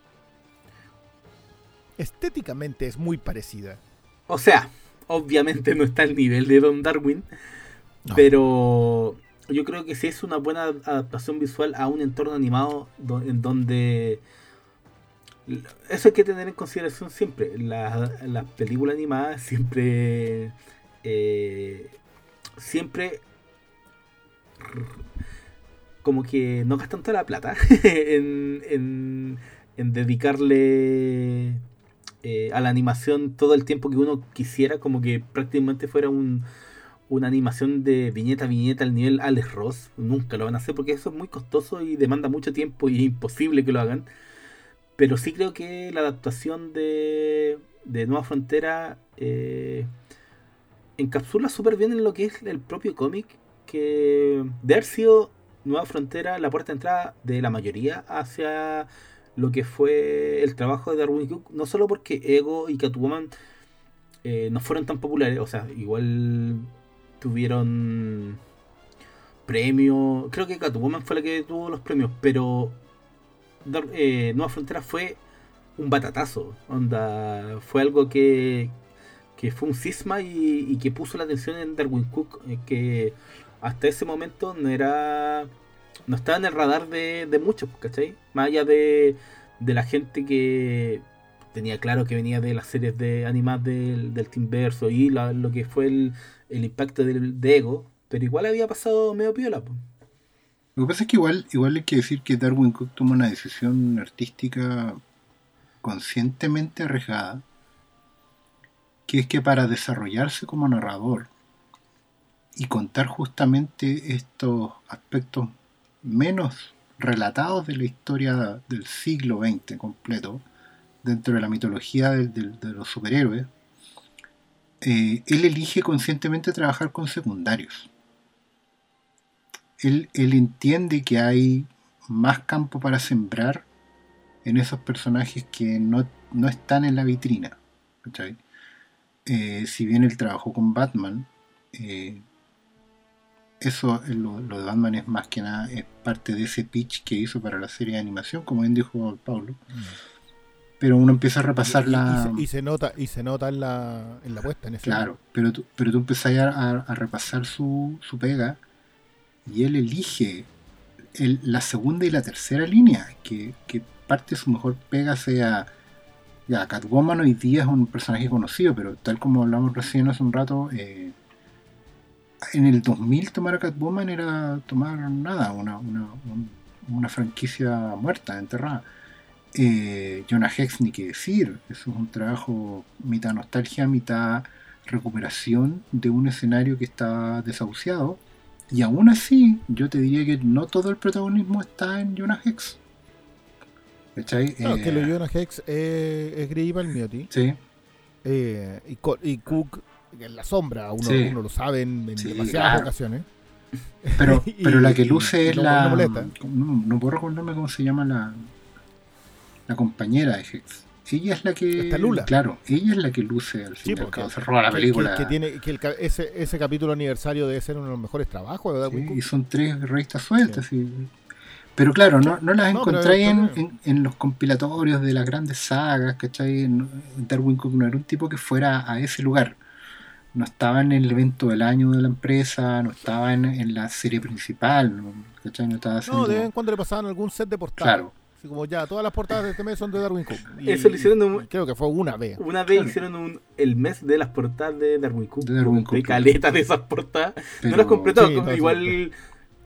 Estéticamente es muy parecida. O sea, obviamente no está al nivel de Don Darwin, No. pero yo creo que sí es una buena adaptación visual a un entorno animado do- en donde eso hay que tener en consideración siempre. Las las películas animadas siempre eh, siempre como que no gastan toda la plata *laughs* en, en, en dedicarle eh, a la animación todo el tiempo que uno quisiera, como que prácticamente fuera un, una animación de viñeta a viñeta al nivel Alex Ross. Nunca lo van a hacer porque eso es muy costoso y demanda mucho tiempo y es imposible que lo hagan. Pero sí creo que la adaptación de, de Nueva Frontera eh, encapsula súper bien en lo que es el propio cómic. Que de haber sido Nueva Frontera la puerta de entrada de la mayoría hacia lo que fue el trabajo de Darwin Cook. No solo porque Ego y Catwoman eh, no fueron tan populares, o sea, igual tuvieron premios. Creo que Catwoman fue la que tuvo los premios, pero Dar- eh, Nueva Frontera fue un batatazo. Onda, fue algo que, que fue un cisma y, y que puso la atención en Darwin Cook, eh, que hasta ese momento no era. No estaba en el radar de, de muchos, ¿cachai? Más allá de, de la gente que tenía claro que venía de las series de animadas del, del Team Verso y lo que fue el, el impacto del, de Ego, pero igual había pasado medio piola. po. Lo que pasa es que igual, igual hay que decir que Darwin Cook tomó una decisión artística conscientemente arriesgada, que es que para desarrollarse como narrador y contar justamente estos aspectos menos relatados de la historia del siglo XX completo, dentro de la mitología de, los superhéroes, eh, él elige conscientemente trabajar con secundarios él, él entiende que hay más campo para sembrar en esos personajes que no, no están en la vitrina. Eh, si bien él trabajó con Batman, eh, eso, eh, lo, lo de Batman es más que nada es parte de ese pitch que hizo para la serie de animación, como bien dijo Pablo. Pero uno empieza a repasar Y- la... y, se, y se nota, y se nota en la, en la puesta en escena. Claro, pero tú, pero tú empezás a, a- a repasar su, su pega y él elige el- la segunda y la tercera línea, que, que parte de su mejor pega sea... Ya, Catwoman hoy día es un personaje conocido, pero tal como hablamos recién hace un rato, eh, en el 2000 tomar a Catwoman era tomar nada, una, una, un- una franquicia muerta, enterrada. Eh, Jonah Hex, ni que decir, eso es un trabajo mitad nostalgia, mitad recuperación de un escenario que está desahuciado. Y aún así, yo te diría que no todo el protagonismo está en Jonah Hex. ¿Cachai? Claro, Eh, que lo de Jonah Hex es, es Grey Palmiotti. Sí, eh, y Cook en la sombra, uno, Sí. uno lo sabe en, Sí, demasiadas claro. ocasiones. *laughs* pero, *laughs* Y- pero la que luce y es no- la. no molesta. No, no puedo recordarme cómo se llama la, la compañera de Hex. Ella es la que. Esta Lula. Claro, ella es la que luce al Sí, fin y al porque cabo. Se roba la que- película. Que, que tiene, que el ese, ese capítulo aniversario debe ser uno de los mejores trabajos Sí, Cook. y son tres revistas sueltas. y- Pero claro, no, no las No, encontráis en, en- en los compilatorios de las grandes sagas, ¿cachai? Darwin Cook no era un tipo que fuera a ese lugar. No estaba en el evento del año de la empresa, no estaba en, en la serie principal, ¿no? ¿cachai? No estaba haciendo... No, de vez en cuando le pasaban algún set de portadas. Claro. Así como ya, todas las portadas de este mes son de Darwin Cook. *laughs* Y- Eso lo hicieron un- Creo que fue una vez. Una vez Claro. hicieron un, el mes de las portadas de Darwin Cook. De Darwin Cook, caleta de esas portadas. Pero- no las compré todas. Sí, como- igual,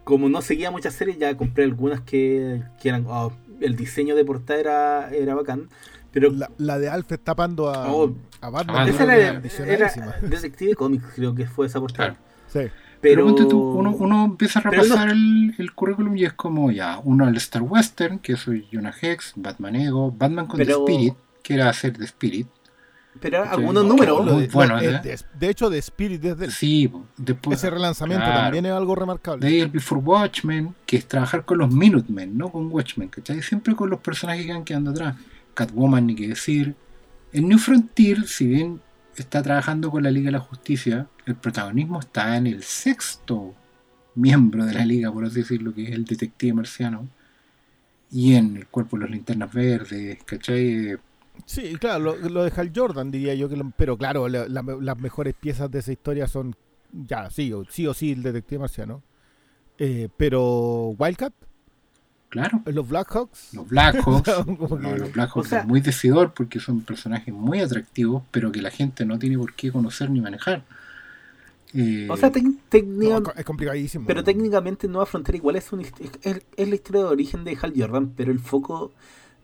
como no seguía muchas series, ya compré algunas que, que eran. oh, el diseño de portada era, era bacán. Pero La, la de Alfred tapando a, Oh. a Batman. Ah, esa era, era. Detective Comics, creo que fue esa portada. Claro. Sí. Pero, Pero, ponte tú, uno, uno empieza a repasar el, el currículum y es como ya, uno al Star Western, que soy Jonah Hex, Batman Ego, Batman con Pero- The Spirit, que era hacer The Spirit. pero algunos No, números. De, bueno, ¿eh? de, de hecho, de Spirit desde el, Sí, después ese relanzamiento claro. también es algo remarcable. de ahí el Before Watchmen, que es trabajar con los Minutemen, no con Watchmen, ¿cachai? Siempre con los personajes que van quedando atrás. Catwoman, ni que decir. En New Frontier, si bien está trabajando con la Liga de la Justicia, el protagonismo está en el sexto miembro de la Liga, por así decirlo, que es el detective marciano, y en el cuerpo de los linternas verdes, ¿cachai? Sí, claro, lo, lo de Hal Jordan diría yo que lo- pero claro, la- la- las mejores piezas de esa historia son ya, sí o sí, o sí el detective marciano. Eh, pero Wildcat, Claro. los Blackhawks, Los Blackhawks, *laughs* no, los Blackhawks o sea- es muy decidor porque son personajes muy atractivos, pero que la gente no tiene por qué conocer ni manejar. Eh, O sea, no, es co- es complicadísimo. pero técnicamente Nueva Frontera igual es, un es, es la historia de origen de Hal Jordan, pero el foco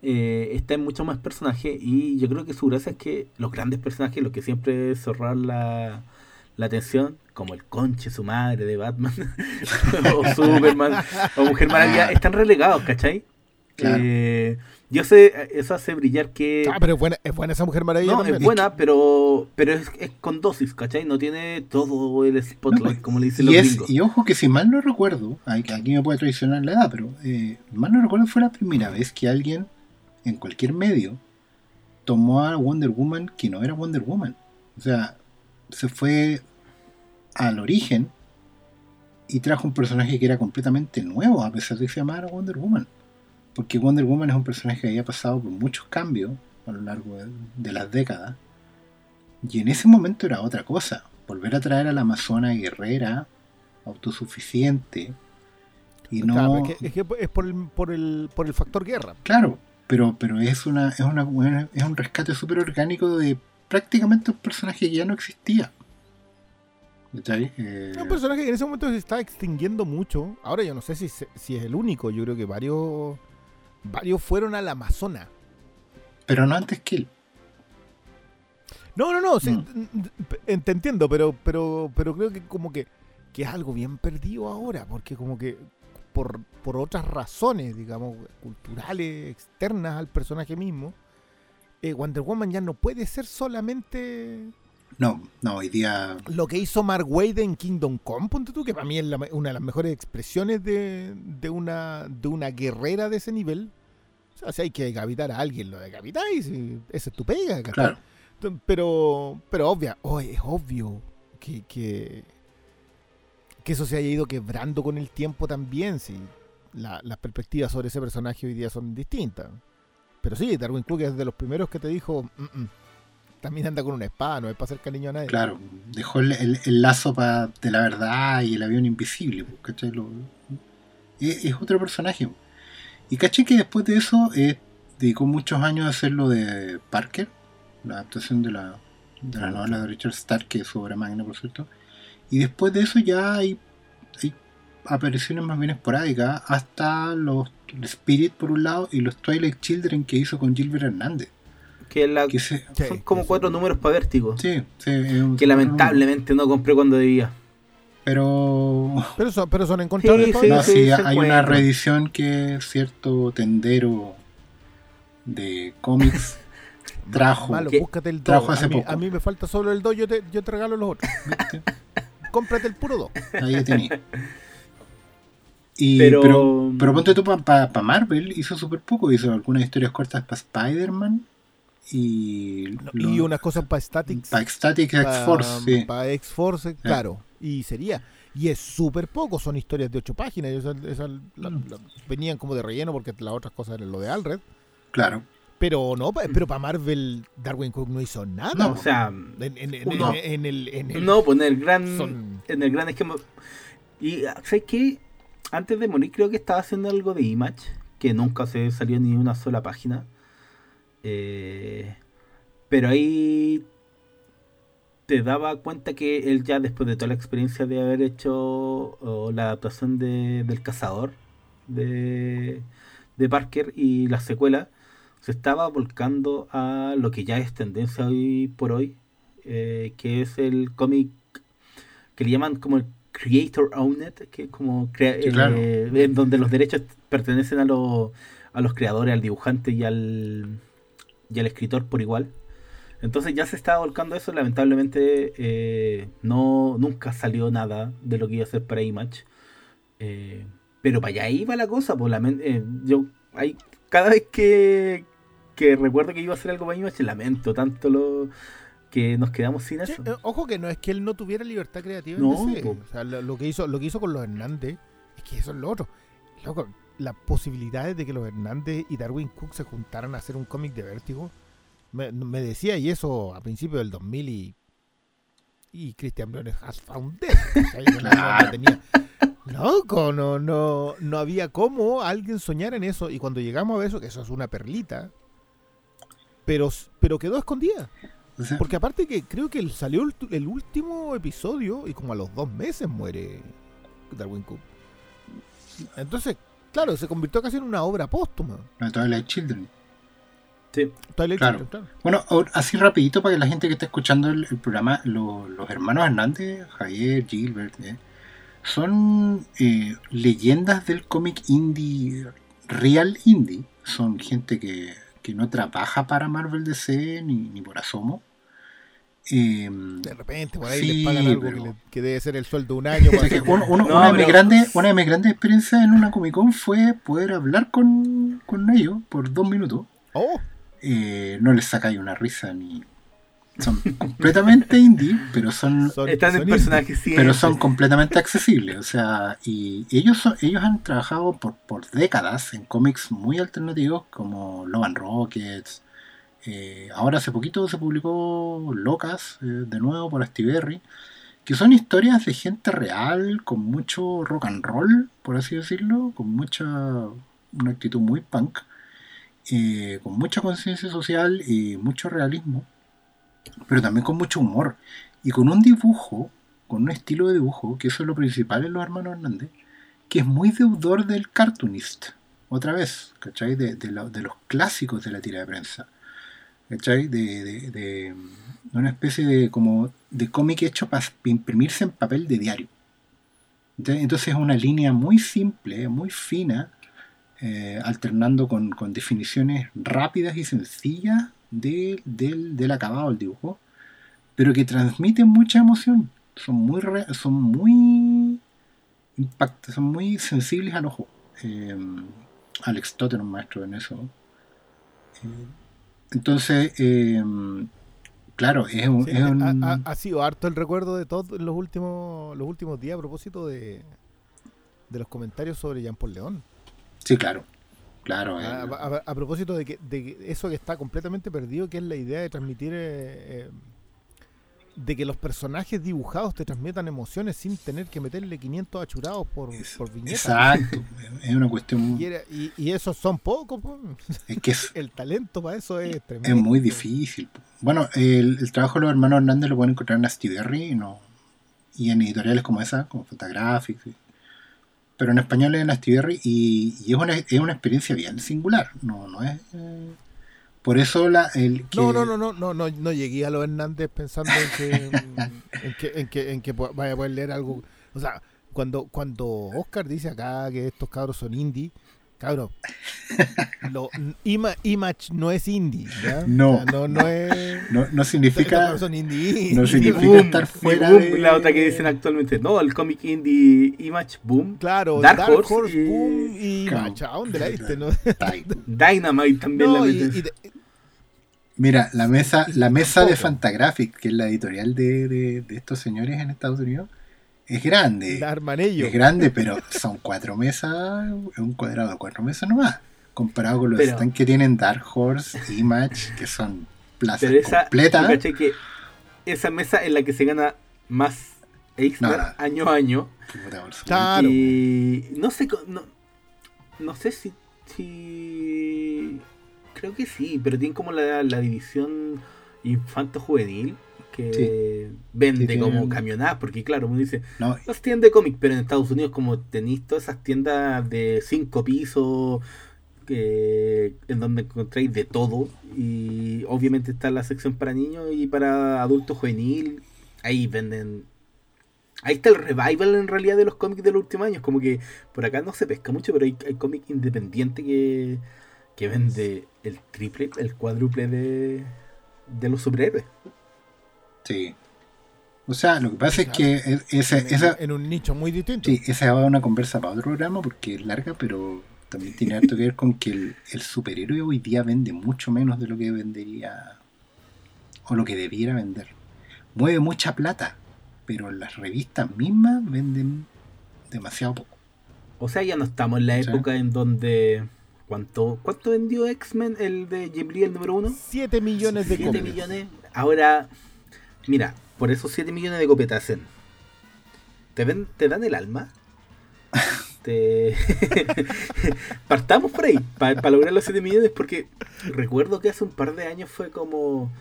eh, está en muchos más personajes y yo creo que su gracia es que los grandes personajes, los que siempre zorran la, la atención, como el conche, su madre de Batman, *laughs* o Superman, o Mujer Maravilla, están relegados, ¿cachai? Claro. Eh, yo sé, eso hace brillar que... Ah, pero es buena, es buena esa mujer maravilla No, también. es buena, pero, pero es, es con dosis, ¿cachai? No tiene todo el no, spotlight, pues, como le dicen y, los es- gringos. y ojo que si mal no recuerdo, aquí aquí me puede traicionar la edad, pero eh, mal no recuerdo fue la primera vez que alguien en cualquier medio tomó a Wonder Woman que no era Wonder Woman. O sea, se fue al origen y trajo un personaje que era completamente nuevo, a pesar de que se llamara Wonder Woman. Porque Wonder Woman es un personaje que había pasado por muchos cambios a lo largo de, de las décadas. Y en ese momento era otra cosa. Volver a traer a la Amazona guerrera, autosuficiente. Y no. Claro, es, que, es que es por el, por el, por el factor guerra. Claro, pero, pero es una, es una es un rescate súper orgánico de prácticamente un personaje que ya no existía. ¿Cachai? Eh, un personaje que en ese momento se está extinguiendo mucho. Ahora yo no sé si, se- si es el único. Yo creo que varios varios fueron a la Amazona. pero no antes que él. No, no, no. sí, Mm. te entiendo, pero, pero, pero creo que como que, que es algo bien perdido ahora. Porque como que por, por otras razones, digamos, culturales, externas al personaje mismo, eh, Wonder Woman ya no puede ser solamente No, no, hoy día. lo que hizo Mark Wade en Kingdom Come, ponte tú, que para mí es la una de las mejores expresiones de, de una, de una guerrera de ese nivel. O sea, si hay que decapitar a alguien, lo decapitáis, esa es tu pega. Claro. Pero, pero obvia, oh, es obvio que, que, que eso se haya ido quebrando con el tiempo también, si la- las perspectivas sobre ese personaje hoy día son distintas. Pero sí, Darwin Cook es de los primeros que te dijo, "Mm, mm, también anda con una espada, no es para hacer cariño a nadie. Claro, dejó el, lazo pa- de la verdad y el avión invisible. pues, ¿cachai? Lo- es, es otro personaje. Y caché que después de eso eh, dedicó muchos años a hacer lo de Parker, la adaptación de la, de la novela de Richard Stark, que es obra magna, por cierto. Y después de eso ya hay, hay apariciones más bien esporádicas, hasta los Spirit por un lado y los Twilight Children que hizo con Gilbert Hernández. Que la- Que se- Sí, son como cuatro números para vértigo. sí, sí, es un- Que lamentablemente no compré cuando debía. Pero Pero son, pero son encontrables. No, sí, hay una reedición que cierto tendero de cómics *laughs* trajo. Malo, que búscate el 2. trajo A, hace mí- poco. a mí me falta solo el 2, yo te, yo te regalo los otros. ¿viste? Cómprate el puro 2. Ahí tenía. *laughs* Y, Pero- pero, pero, ponte tú para Marvel, hizo súper poco, hizo algunas historias cortas para Spider-Man y, Y unas cosas para Statics. para Ecstatic X-Force, sí. Para X-Force, claro. Y sería. Y es súper poco, son historias de 8 páginas. esas la- Mm. la- venían como de relleno porque las otras cosas eran lo de Alred. Claro. Pero no, pa- pero para Marvel, Darwin Cook no hizo nada. No, o sea, en, en- en- no. en- en el, en el- no, pues en el gran, son- en el gran esquema. Y ¿sabes qué? Antes de morir creo que estaba haciendo algo de Image, que nunca se salió ni una sola página. Eh, pero ahí te daba cuenta que él ya después de toda la experiencia de haber hecho la adaptación de, del cazador de, de Parker y la secuela, se estaba volcando a lo que ya es tendencia hoy por hoy, eh, que es el cómic que le llaman como el Creator Owned, que es como crea- Sí, claro. eh, en donde los derechos pertenecen a, los a los creadores, al dibujante y al, y al escritor por igual. Entonces ya se estaba volcando eso, lamentablemente eh, no nunca salió nada de lo que iba a hacer para Image. Eh, pero para allá iba la cosa, pues lamen- eh, yo hay, cada vez que, que recuerdo que iba a hacer algo para Image, lamento tanto lo, que nos quedamos sin eso. eh, ojo que no es que él no tuviera libertad creativa en No, DC. po. O sea, lo, lo que hizo, lo que hizo con los Hernández es que eso es lo otro. Loco, las posibilidades de que los Hernández y Darwin Cook se juntaran a hacer un cómic de vértigo. Me, me decía, y eso a principios del 2000 y. Y Christian Briones has found Loco, no, no, no había cómo alguien soñar en eso. Y cuando llegamos a ver eso, que eso es una perlita, pero, pero quedó escondida. Porque aparte que creo que salió el, el último episodio y como a los dos meses muere Darwin Cook. Entonces, claro, se convirtió casi en una obra póstuma. no, Twilight Children. Sí. Twilight Claro. Children, claro. Bueno, así rapidito para que la gente que está escuchando el, el programa, lo- los hermanos Hernández, Javier, Gilbert, eh, son eh, leyendas del cómic indie, real indie. Son gente que, que no trabaja para Marvel DC ni, ni por asomo. Eh, De repente, por ahí Sí, les pagan algo pero- que, le- que debe ser el sueldo de un año. o sea para que hacer- uno- uno- No, una, de mis grandes, una de mis grandes experiencias en una Comic Con fue poder hablar con, con ellos por dos minutos. Oh, Eh, no les sacáis una risa ni. Son *laughs* completamente indie, pero son son- Están en personajes sí. pero son completamente accesibles. O sea, y ellos son- ellos han trabajado por, por décadas en cómics muy alternativos como Love and Rockets. Eh, ahora hace poquito se publicó Locas, eh, de nuevo por Astiberri, que son historias de gente real, con mucho rock and roll, por así decirlo, con mucha una actitud muy punk, eh, con mucha conciencia social y mucho realismo, pero también con mucho humor y con un dibujo, con un estilo de dibujo, que eso es lo principal en los hermanos Hernández, que es muy deudor del cartoonist, otra vez, ¿cachai? De, de lo- de los clásicos de la tira de prensa, ¿cachai? De, de- de- una especie de como de cómic hecho para imprimirse en papel de diario. ¿cachai? Entonces es una línea muy simple, muy fina, eh, alternando con, con definiciones rápidas y sencillas de- del, del acabado del dibujo, pero que transmiten mucha emoción. Son muy, son muy son muy sensibles al ojo. Eh, Alex Totter, un maestro en eso. Eh, entonces, eh, claro, es un, sí, es un- ha, sido harto el recuerdo de todos los últimos, los últimos días a propósito de, de los comentarios sobre Jean Paul León. sí, claro, claro. A, a propósito de, que, de eso que está completamente perdido, que es la idea de transmitir, eh, eh, de que los personajes dibujados te transmitan emociones sin tener que meterle 500 achurados por, es- por viñeta. exacto, *laughs* es una cuestión, Y, era- y- y esos son pocos, po. es que es, *laughs* el talento para eso es Es tremendo. muy difícil. Bueno, el, el trabajo de los hermanos Hernández lo pueden encontrar en Astiberri y, no, y en editoriales como esa, como Fantagraphics. y- Pero en español es en Astiberri y, y es, una, es una experiencia bien singular. No, no es. eh, por eso la, el que, No, no, no, no, no, no, no llegué a los Hernández pensando en que, *laughs* en que, en que, en que vaya a poder leer algo. O sea, cuando, cuando Oscar dice acá que estos cabros son indie, cabros, lo, Ima- Image no es indie, ¿ya? No. O sea, no, no es. no, no significa. son indie. no *laughs* Ni significa Boom, estar fuera Boom, de- la otra que dicen actualmente. No, el cómic indie Image Boom. Claro, Dark Dark, Horse Horse, y- Boom y. Image. ¿A dónde la diste? No, *laughs* Dynamite también No, la y, meten. y de- Mira, la mesa, la mesa de tampoco. Fantagraphics, que es la editorial de, de- de estos señores en Estados Unidos, es grande. la arman ellos. Es grande, pero son cuatro mesas, es un cuadrado de cuatro mesas nomás. Comparado con los Pero- stands que tienen Dark Horse, Image, que son plazas Pero esa, completas. ¿tú cachai que esa mesa es la que se gana más extra No, no. año a año. Claro. Y no sé, no, no sé si, si- Creo que sí, pero tienen como la, la división infanto-juvenil que vende como camionadas, porque claro, uno dice, No, las tiendas de cómic, pero en Estados Unidos como tenéis todas esas tiendas de cinco pisos que en donde encontráis de todo y obviamente está la sección para niños y para adultos juvenil ahí venden ahí está el revival en realidad de los cómics de los últimos años como que por acá no se pesca mucho pero hay, hay cómic independiente que, que vende el triple el cuádruple de, de los superhéroes sí. O sea, lo que pasa es que es- esa, en, esa, en un nicho muy distinto. sí, esa va a una conversa para otro programa porque es larga, pero también tiene harto que ver con que el, el superhéroe hoy día vende mucho menos de lo que vendería o lo que debiera vender. Mueve mucha plata, pero las revistas mismas venden demasiado poco. O sea, ya no estamos en la Sí. época en donde. ¿Cuánto, cuánto vendió X-Men, el de Jim Lee, el número uno? 7 millones de 7 copias. millones. Ahora, mira, por esos 7 millones de copias te. ¿Te, ven, te dan el alma? *laughs* Te... *laughs* Partamos por ahí, para lograr los 7 millones, porque recuerdo que hace un par de años fue como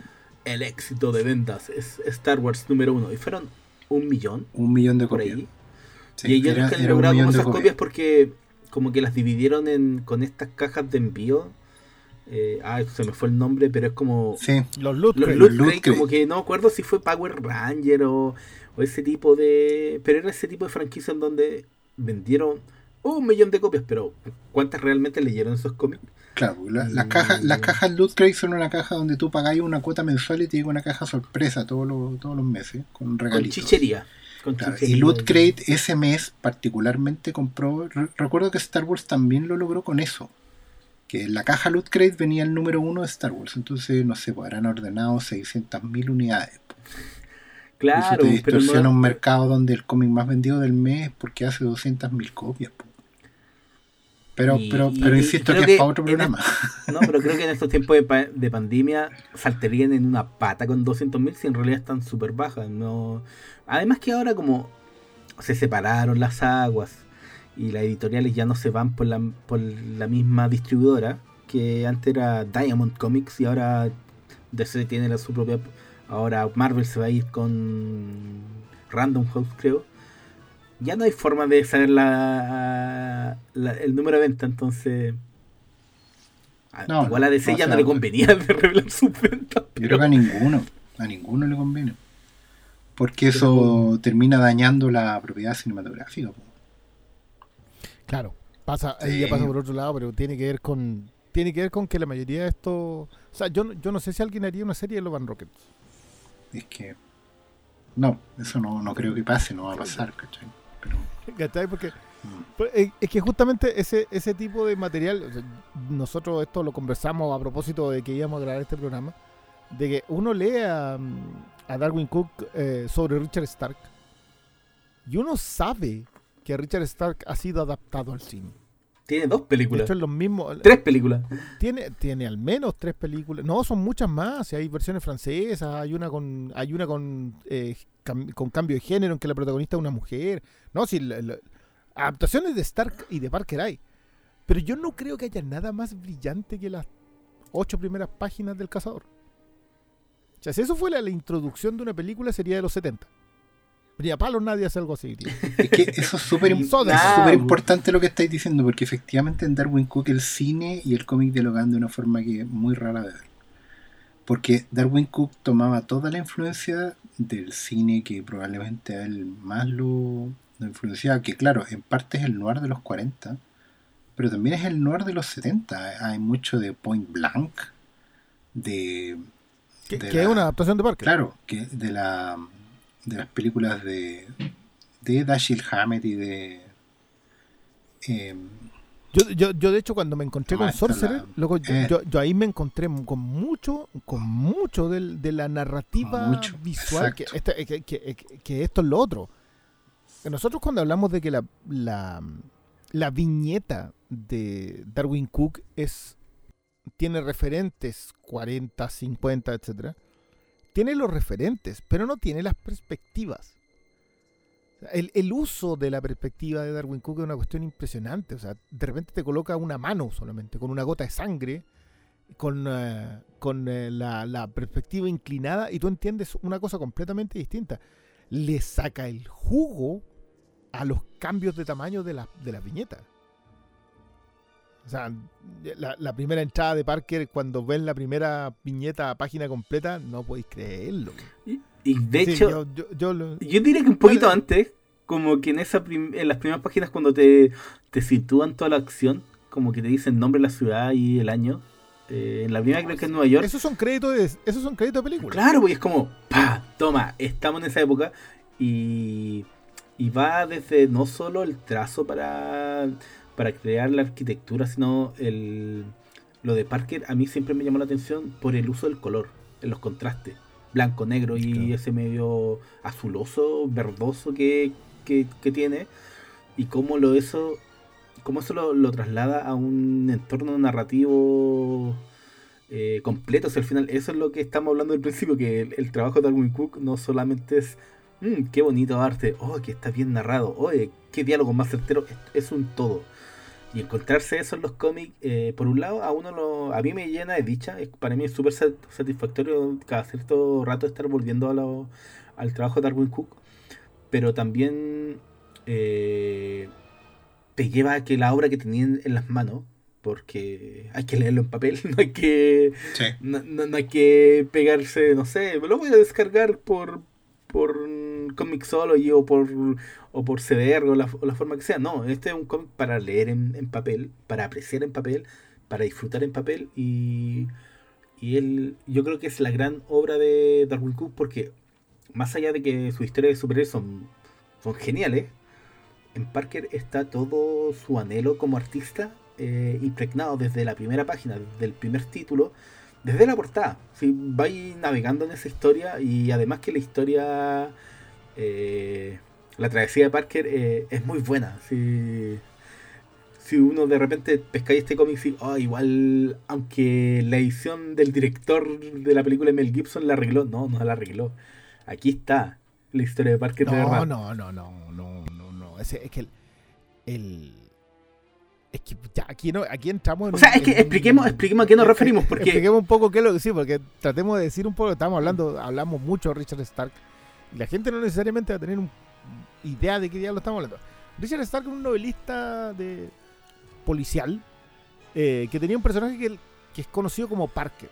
el éxito de ventas, es Star Wars número uno, y fueron un millón Un millón de por copias. ahí. Sí, y ellos han logrado como esas copias porque como que las dividieron en, con estas cajas de envío. Eh, ah, se me fue el nombre, pero es como... Sí, Los loot Los Loot como que no me acuerdo si fue Power Ranger o, o ese tipo de... Pero era ese tipo de franquicia en donde vendieron un millón de copias, pero ¿cuántas realmente leyeron esos cómics? claro. la- las, Mm. cajas, las cajas Loot Crate son una caja donde tú pagáis una cuota mensual y te llega una caja sorpresa todos los, todos los meses con Con regalitos. chichería. Con Claro, chichería. y Loot Crate ese mes particularmente compró. re- recuerdo que Star Wars también lo logró con eso. Que en la caja Loot Crate venía el número uno de Star Wars. Entonces, no sé, pues habrán ordenado 600.000 unidades. Claro, eso te distorsiona no- un mercado donde el cómic más vendido del mes es porque hace 200.000 copias. po. Pero, Y- pero, pero y insisto que es para otro programa. No, pero creo que en estos tiempos de pandemia saltarían en una pata con 200.000 si en realidad están súper bajas. No... Además que ahora como se separaron las aguas y las editoriales ya no se van por la, por la misma distribuidora, que antes era Diamond Comics y ahora DC tiene la, su propia... Ahora Marvel se va a ir con Random House, creo. Ya no hay forma de saber la, la- el número de venta, entonces... a- No, igual a DC no, ya o no le convenía *laughs* de revelar sus ventas. Yo Pero, creo que a ninguno. A ninguno le conviene. Porque eso termina dañando la propiedad cinematográfica. Claro, pasa, ahí Sí. ya pasa por otro lado, pero tiene que ver con tiene que ver con que la mayoría de estos, o sea, yo, no- yo no sé si alguien haría una serie de los Van Rockets. Es que. No, eso no, no creo que pase, no va a pasar, ¿cachai? Pero. ¿Cachai? Porque mm, pues, es es que justamente ese ese tipo de material, o sea, nosotros esto lo conversamos a propósito de que íbamos a grabar este programa, de que uno lee a, a Darwin Cook eh, sobre Richard Stark y uno sabe que Richard Stark ha sido adaptado al cine. tiene dos De películas. hecho, es lo mismo. Tres películas. Tiene, tiene al menos tres películas. No, son muchas más. Hay versiones francesas, hay una con, hay una con, eh, cam- con cambio de género en que la protagonista es una mujer. No, sí, la- la- adaptaciones de Stark y de Parker hay. Pero yo no creo que haya nada más brillante que las ocho primeras páginas del cazador. O sea, si eso fuera la introducción de una película, sería de los 70. Ni a palos nadie hace algo así. tío. *laughs* Es que eso es súper importante lo que estáis diciendo, porque efectivamente en Darwin Cook el cine y el cómic dialogan de una forma que es muy rara de ver. Porque Darwin Cook tomaba toda la influencia del cine que probablemente a él más lo, lo influenciaba, que claro, en parte es el noir de los 40, pero también es el noir de los 70. Hay mucho de Point Blank, de... Que, de que la- es una adaptación de Parker. Claro, que de la de las películas de de Dashiell Hammett y de eh, Yo, yo, yo, de hecho, cuando me encontré con Sorcerer, la- loco, yo, eh. yo- yo ahí me encontré con mucho, con mucho del- de, la narrativa Mucho, visual, que, que- que esto es lo otro. Nosotros cuando hablamos de que la, la, la viñeta de Darwin Cook es tiene referentes 40, 50, etcétera, tiene los referentes, pero no tiene las perspectivas. El, el uso de la perspectiva de Darwin Cook es una cuestión impresionante. O sea, de repente te coloca una mano solamente, con una gota de sangre, con, eh, con eh, la, la perspectiva inclinada, y tú entiendes una cosa completamente distinta. Le saca el jugo a los cambios de tamaño de la, de la viñeta. O sea, la, la primera entrada de Parker, cuando ves la primera viñeta página completa, no podéis creerlo. Y, y de Sí, hecho, yo, yo- yo Yo diría que un poquito Dale. antes, como que en esa prim- en las primeras páginas cuando te, te sitúan toda la acción, como que te dicen nombre de la ciudad y el año. Eh, en la primera creo que es Nueva York. Esos son créditos de, esos son créditos de película. Claro, pues es como, pa, toma, estamos en esa época y, y va desde no solo el trazo para, para crear la arquitectura, sino el, lo de Parker a mí siempre me llamó la atención por el uso del color, en los contrastes. blanco, negro y Claro. ese medio azuloso, verdoso que, que, que tiene. Y cómo lo eso, cómo eso lo, lo traslada a un entorno narrativo eh, completo. O sea, al final, eso es lo que estamos hablando al principio, que el, el trabajo de Darwin Cook no solamente es, "Mm, qué bonito arte, oh, que está bien narrado, oye, qué diálogo más certero, es, es un todo. Y encontrarse eso en los cómics, eh, por un lado, a uno lo, a mí me llena de dicha, es, para mí es súper sat- satisfactorio cada cierto rato estar volviendo a lo- al trabajo de Darwin Cook, pero también eh, te lleva a que la obra que tenían en las manos, porque hay que leerlo en papel, *laughs* no hay que Sí. no, no- no hay que pegarse, no sé, lo voy a descargar por por mm, Comixology o por o por CDR o la, forma que sea. No, este es un cómic para leer en, en papel, para apreciar en papel, para disfrutar en papel y y él yo creo que es la gran obra de Darwin Cook porque más allá de que sus historias de superhéroes son son geniales, en Parker está todo su anhelo como artista eh, impregnado desde la primera página, desde el primer título, desde la portada. Si vais navegando en esa historia y además que la historia, eh, la travesía de Parker eh, es muy buena. Si, si uno de repente pescáis este cómic, sí, "Ah, igual, aunque la edición del director de la película Mel Gibson la arregló, no, no la arregló. Aquí está la historia de Parker de No, verdad. no, no, no, no, no, no. Ese- es que el, el- es que ya aquí no, aquí entramos en O sea, un- es que en un- expliquemos, expliquemos a qué nos referimos, porque Expliquemos un poco qué es lo que sí, porque tratemos de decir un poco, estamos hablando, hablamos mucho de Richard Stark, y la gente no necesariamente va a tener una idea de qué diablo estamos hablando. Richard Stark es un novelista de policial eh, que tenía un personaje que, es conocido como Parker.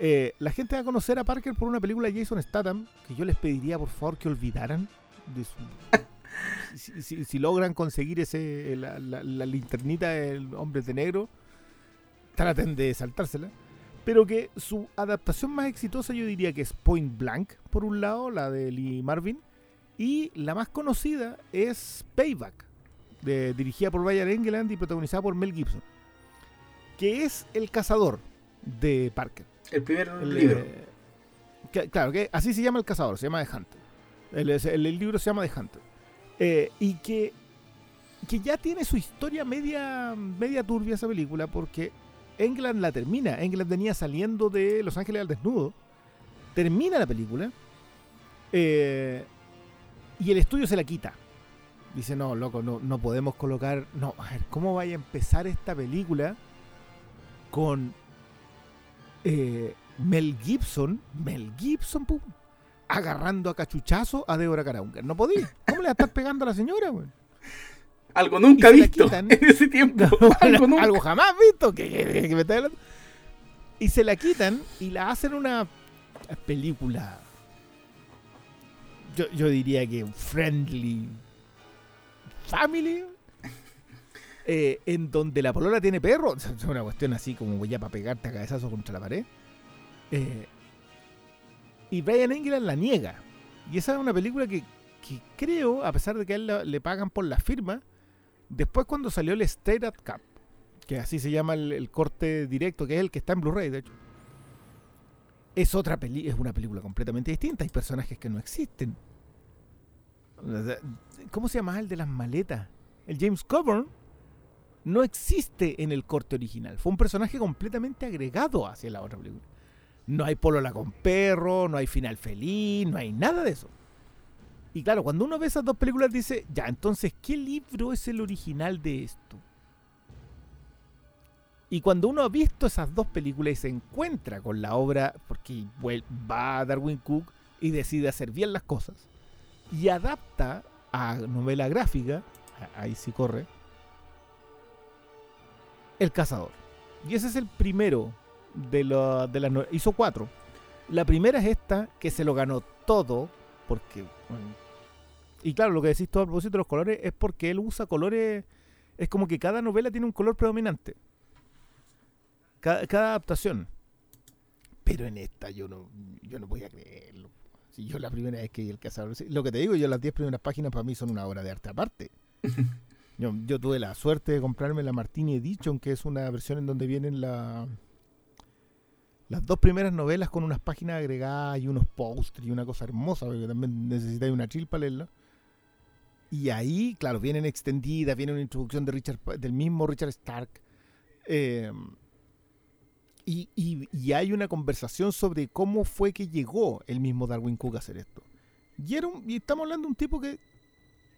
Eh, la gente va a conocer a Parker por una película de Jason Statham, que yo les pediría por favor que olvidaran de su... *laughs* Si, logran conseguir ese la- la linternita del hombre de negro, traten de saltársela. Pero que su adaptación más exitosa yo diría que es Point Blank, por un lado, la de Lee Marvin, y la más conocida es Payback, de- dirigida por Brian Engeland y protagonizada por Mel Gibson, que es el cazador de Parker. el primer El, libro. eh, que- claro, que así se llama el cazador, se llama The Hunter. El, es- el- el libro se llama The Hunter. Eh, y que, que ya tiene su historia media, media turbia esa película, porque England la termina. England venía saliendo de Los Ángeles al desnudo. Termina la película. eh, y el estudio se la quita. Dice, no, loco, no, no podemos colocar. No, a ver, ¿cómo vaya a empezar esta película con eh, Mel Gibson? Mel Gibson, pum, agarrando a cachuchazo a Débora Caraunger. No podía. ¿Cómo le va a estar pegando a la señora, güey? Algo nunca visto en ese tiempo. algo nunca. Algo jamás visto. Que, que- que me está. Y se la quitan y la hacen una película. Yo, yo diría que friendly family. *laughs* eh, en donde la polola tiene perro. *laughs* Es una cuestión así como ya para pegarte a cabezazo contra la pared. Eh, y Brian Engeland la niega. Y esa es una película que, que creo, a pesar de que a él la- le pagan por la firma, después cuando salió el Straight Up Cup, que así se llama el, el corte directo, que es el que está en Blu-ray, de hecho, es otra peli es una película completamente distinta. Hay personajes que no existen. ¿Cómo se llama el de las maletas? El James Coburn no existe en el corte original. Fue un personaje completamente agregado hacia la otra película. No hay polola con perro, no hay final feliz, no hay nada de eso. Y claro, cuando uno ve esas dos películas dice, ya, entonces, ¿qué libro es el original de esto? Y cuando uno ha visto esas dos películas y se encuentra con la obra, porque va a Darwin Cook y decide hacer bien las cosas, y adapta a novela gráfica, ahí sí corre, El Cazador. Y ese es el primero de, la- de las no- Hizo cuatro. La primera es esta, que se lo ganó todo, porque... y claro, lo que decís todo a propósito de los colores es porque él usa colores... Es como que cada novela tiene un color predominante. Cada, cada adaptación. Pero en esta yo no, yo no voy a creerlo. Si yo la primera vez que vi el cazador. Lo que te digo, yo las 10 primeras páginas para mí son una obra de arte aparte. *laughs* yo, yo tuve la suerte de comprarme la Martini Edition, que es una versión en donde vienen la. las dos primeras novelas con unas páginas agregadas y unos posters y una cosa hermosa, porque también necesitáis una chill para leerla. Y ahí, claro, vienen extendidas, viene una introducción de Richard, del mismo Richard Stark. eh, y, hay una conversación sobre cómo fue que llegó el mismo Darwin Cook a hacer esto. Y, era un- y estamos hablando de un tipo que,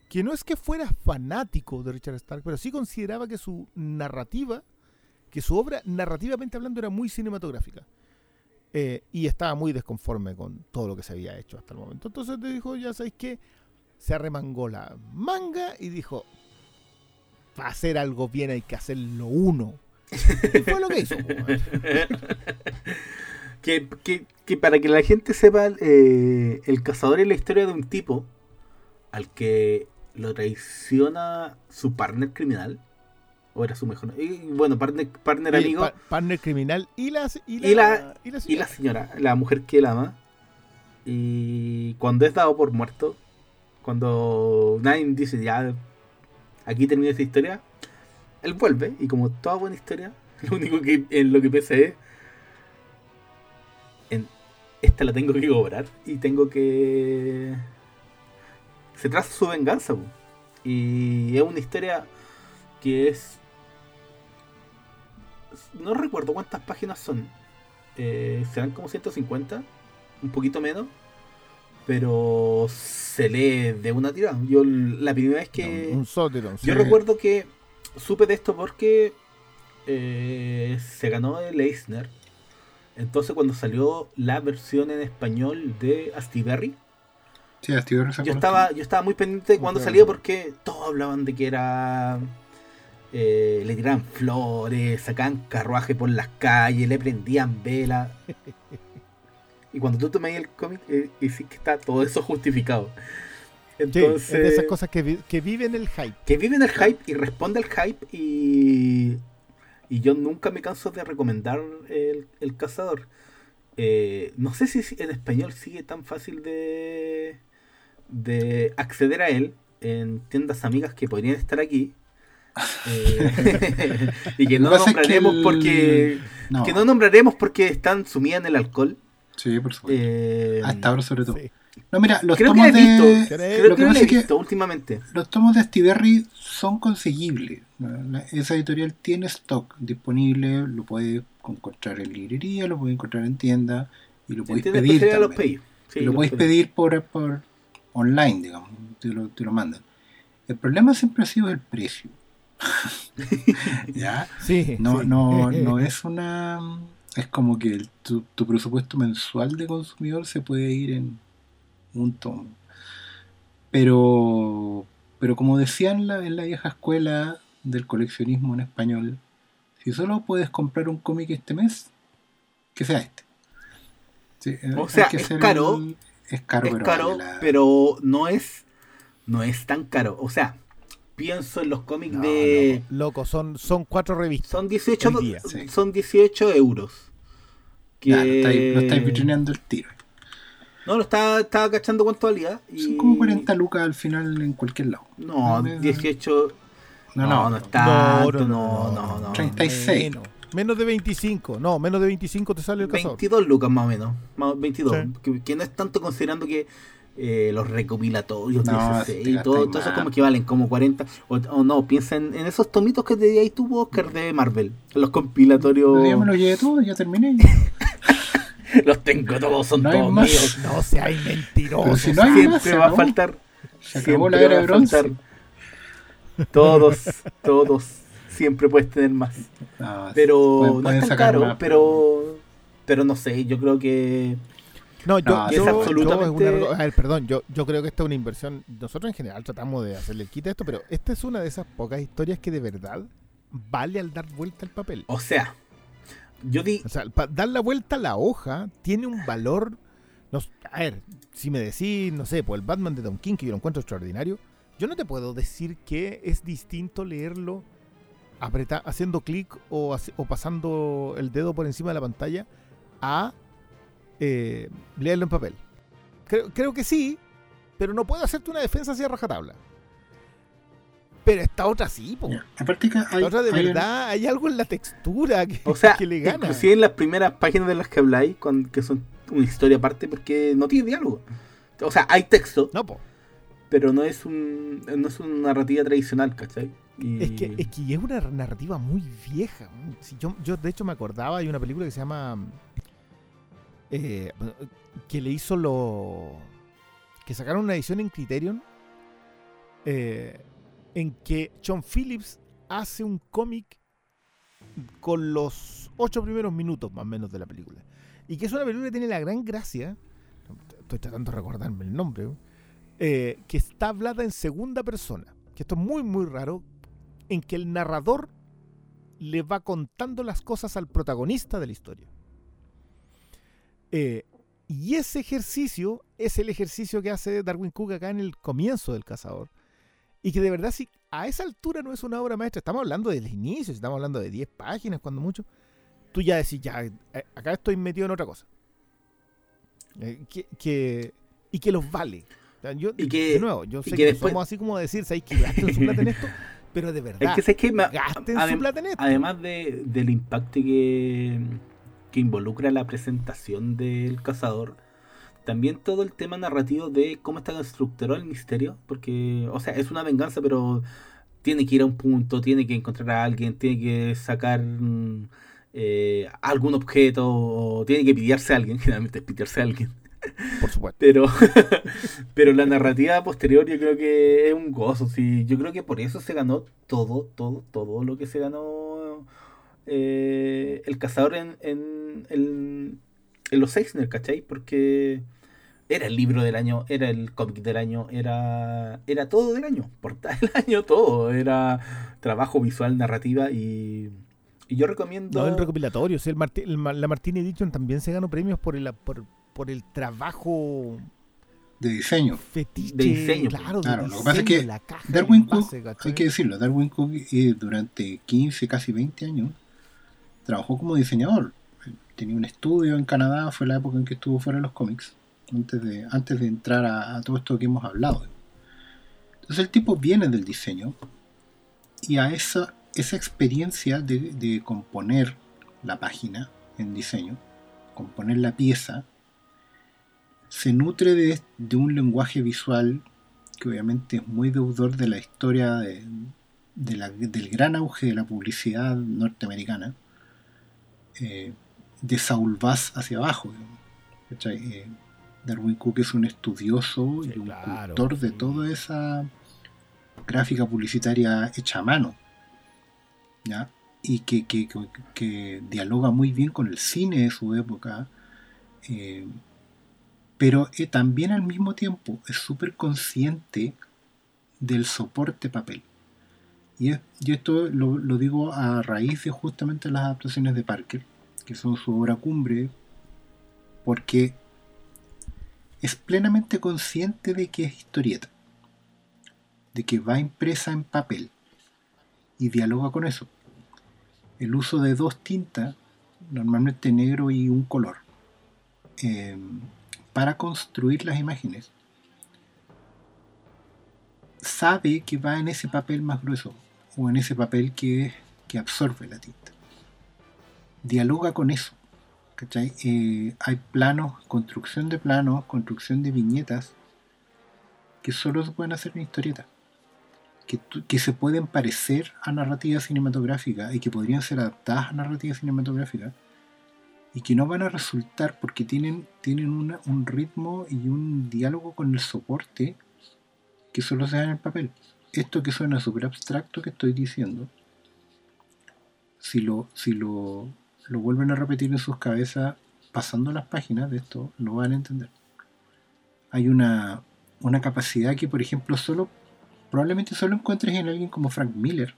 que no es que fuera fanático de Richard Stark, pero sí consideraba que su narrativa, que su obra narrativamente hablando era muy cinematográfica. Eh, y estaba muy desconforme con todo lo que se había hecho hasta el momento. Entonces te dijo, ya sabéis que se arremangó la manga y dijo, para hacer algo bien hay que hacerlo uno. *laughs* Y fue lo que hizo. *laughs* Que, que- que para que la gente sepa, eh, el cazador es la historia de un tipo al que lo traiciona su partner criminal. O era su mejor. Y bueno, partner, partner amigo. pa- partner criminal y la, y la, Y la- y la y señora. la señora, la mujer que él ama. Y cuando es dado por muerto, cuando nadie dice ya, aquí termina esta historia, él vuelve y como toda buena historia, *laughs* lo único que en lo que piensa es, en esta la tengo que cobrar y tengo que... Se traza su venganza. po. Y es una historia que es... No recuerdo cuántas páginas son. Eh, serán como 150, un poquito menos. Pero se lee de una tirada. Yo la primera vez que... Un sótero. Yo Sí. recuerdo que supe de esto porque eh, se ganó el Eisner. Entonces cuando salió la versión en español de Astiberri, Sí, a Steve Rosa yo estaba, yo estaba muy pendiente de cuando Ok. salía porque todos hablaban de que era... eh, le tiraban flores, sacaban carruaje por las calles, le prendían velas. *laughs* Y cuando tú tomas el cómic, eh, y sí que está todo eso justificado. Sí, Entonces, es de esas cosas que, vi- que viven el hype. que vive en el hype y responde al hype y, y yo nunca me canso de recomendar el, el cazador. Eh, no sé si en español sigue tan fácil de, de acceder a él en tiendas amigas que podrían estar aquí. Eh, *laughs* y que no que nombraremos el- porque No, que no nombraremos porque están sumidas en el alcohol. sí, por supuesto. Eh, Hasta ahora sobre todo. Sí. No, mira, los creo tomos he visto, de... Creo- lo que que lo pasa he es que- visto últimamente. Los tomos de Stiberry son conseguibles. Esa editorial tiene stock disponible, lo puedes encontrar en librería, lo puedes encontrar en tienda y lo podéis Entiendo, pedir. los también. pedí. Sí, Y lo los podéis pedí. pedir por, por online, digamos, te lo, te lo mandan. El problema siempre ha sido el precio. *laughs* ¿Ya? Sí, No, sí. no, *laughs* no es una. Es como que el- tu, tu presupuesto mensual de consumidor se puede ir en un tomo. Pero, pero como decían en la, en la vieja escuela del coleccionismo en español, si solo puedes comprar un cómic este mes, que sea este. Sí, eh, O sea, que es ser caro, el- es caro, es pero caro, vale la- pero no es no es tan caro. O sea, pienso en los cómics No, de Loco, son, son cuatro revistas. son 18 Hoy día, sí. son 18 euros. Que... Lo estáis, lo estáis vitrineando el tiro. No, lo estaba, estaba cachando cuánto valía. Y... Son como 40 lucas al final en cualquier lado. No, Me- 18. No, No, no, no, está. No, no, no. no, 36. Menos, menos de 25. No, menos de 25 te sale el cazador. 22 lucas más o menos. Más, 22. Sí. Que, que no es tanto considerando que eh, los recopilatorios No, 16 si te y todo, todo eso como que valen como 40. O, o no, piensa en, en esos tomitos que te di ahí tú, Oscar, de Marvel. Los compilatorios. Ya me lo llevé todo, ya terminé. *laughs* *laughs* Los tengo todos, son No todos más. míos. No seas mentiroso. Pero si no hay más, Siempre va a faltar. Se acabó la siempre era de bronce. Todos, todos. Siempre puedes tener más. No, Pero pueden- no pueden es tan caro, más, pero. Pero no sé, yo creo que. No, yo, No, yo- es yo absolutamente- es una- a ver, perdón, yo, yo creo que esta es una inversión. Nosotros en general tratamos de hacerle el quite a esto, pero esta es una de esas pocas historias que de verdad vale al dar vuelta el papel. O sea, yo di. O sea, dar la vuelta a la hoja tiene un valor. a ver, si me decís, no sé, por el Batman de Don King, que yo lo encuentro extraordinario, yo no te puedo decir que es distinto leerlo apreta- haciendo clic o pasando el dedo por encima de la pantalla a eh, leerlo en papel. Creo, creo que sí, pero no puedo hacerte una defensa así a rajatabla. Pero esta otra sí, po. Aparte que hay, La otra de hay- verdad, hay algo en la textura que, O sea, *laughs* que le gana. inclusive en las primeras páginas de las que habláis, con, que son una historia aparte, porque no tiene diálogo. O sea, hay texto, No, po. pero no es un no es una narrativa tradicional, ¿cachai? Y- Es que, es que es una narrativa muy vieja. Si yo, yo, de hecho, me acordaba, hay una película que se llama. eh, que le hizo lo. que sacaron una edición en Criterion. eh, en que John Phillips hace un cómic con los ocho primeros minutos más o menos de la película. Y que es una película que tiene la gran gracia. Estoy tratando de recordarme el nombre. eh, que está hablada en segunda persona. Que esto es muy, muy raro en que el narrador le va contando las cosas al protagonista de la historia. Eh, y ese ejercicio es el ejercicio que hace Darwin Cook acá en el comienzo del Cazador. Y que de verdad, si a esa altura no es una obra maestra, estamos hablando del inicio, estamos hablando de 10 páginas, cuando mucho, tú ya decís, ya, eh, acá estoy metido en otra cosa. Eh, que, que- y que los vale. O sea, yo, Y que- de nuevo, yo sé que que, después- somos así como decir, ¿sabes que gasten su plata en esto? *laughs* Pero de verdad, Es que sé que gasten adem- su plata en esto. además de, del impacto que, que involucra la presentación del cazador, también todo el tema narrativo de cómo está estructurado el misterio, porque, o sea, es una venganza, pero tiene que ir a un punto, tiene que encontrar a alguien, tiene que sacar mm, eh, algún objeto, o tiene que pidiarse a alguien, *laughs* generalmente es pidiarse a alguien. Por supuesto. Pero, *laughs* pero la narrativa posterior yo creo que es un gozo, sí. Yo creo que por eso se ganó todo, todo, todo lo que se ganó eh, el cazador en, en, en- en los Eisner, ¿cachai? Porque era el libro del año, era el cómic del año, era, era todo del año, portada del año, todo. Era trabajo visual, narrativa y, y yo recomiendo... No, el recopilatorio, sí, el Marti- el Ma- la Martini Edition también se ganó premios por el, por, por el trabajo de diseño. fetiche. De diseño, Claro, de Claro, lo que pasa es que caja, Darwin Cook, hay que decirlo, Darwin Cook eh, durante 15, casi 20 años trabajó como diseñador. Tenía un estudio en Canadá, fue la época en que estuvo fuera de los cómics, antes de, antes de entrar a, todo esto que hemos hablado. Entonces el tipo viene del diseño y a esa, esa experiencia de, de componer la página en diseño, componer la pieza, se nutre de, de un lenguaje visual que obviamente es muy deudor de la historia de- de la- del gran auge de la publicidad norteamericana, eh, de Saul Bass hacia abajo. Eh, Darwin Cook es un estudioso Sí, y un claro, cultor de sí. toda esa gráfica publicitaria hecha a mano. ¿ya? Y que, que- que- que dialoga muy bien con el cine de su época. eh, pero eh, también al mismo tiempo es súper consciente del soporte papel. Y, es- y esto lo, lo digo a raíz de justamente las adaptaciones de Parker, que son su obra cumbre, porque es plenamente consciente de que es historieta, de que va impresa en papel y dialoga con eso. El uso de dos tintas, normalmente negro y un color, eh, para construir las imágenes, sabe que va en ese papel más grueso o en ese papel que absorbe la tinta. Dialoga con eso. Hay planos, construcción de planos, construcción de viñetas que solo se pueden hacer en historieta. Que, que se pueden parecer a narrativa cinematográfica y que podrían ser adaptadas a narrativa cinematográfica y que no van a resultar porque tienen, tienen un ritmo y un diálogo con el soporte que solo se da en el papel. Esto que suena súper abstracto que estoy diciendo, si lo, si lo, lo vuelven a repetir en sus cabezas pasando las páginas de esto, lo van a entender. Hay una, una capacidad que, por ejemplo, solo probablemente solo encuentres en alguien como Frank Miller,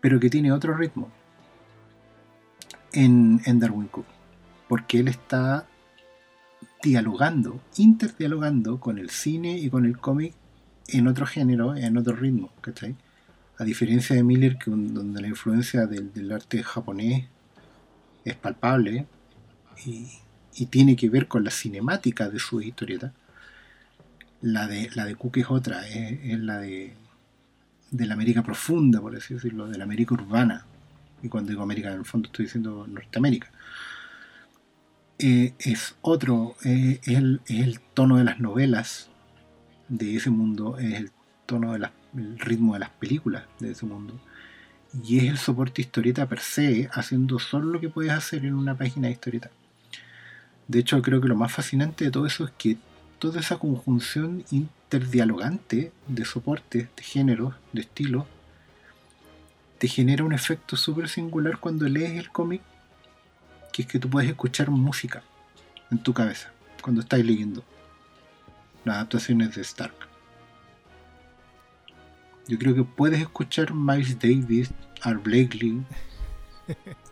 pero que tiene otro ritmo en, en Darwin Cook, porque él está dialogando, interdialogando con el cine y con el cómic en otro género, en otro ritmo, ¿cachai? A diferencia de Miller, donde la influencia del, arte japonés es palpable y, tiene que ver con la cinemática de su historieta, la de, la de Cook es otra, es, la de de la América profunda, por así decirlo, de la América urbana. Y cuando digo América, en el fondo estoy diciendo Norteamérica. Eh, es otro, eh, es, el, tono de las novelas de ese mundo, es el tono del ritmo de las películas de ese mundo. Y es el soporte historieta per se, haciendo solo lo que puedes hacer en una página de historieta. De hecho, creo que lo más fascinante de todo eso es que toda esa conjunción interdialogante de soportes, de géneros, de estilos, te genera un efecto súper singular cuando lees el cómic, que es que tú puedes escuchar música en tu cabeza cuando estás leyendo las adaptaciones de Stark. Yo creo que puedes escuchar Miles Davis, Art Blakely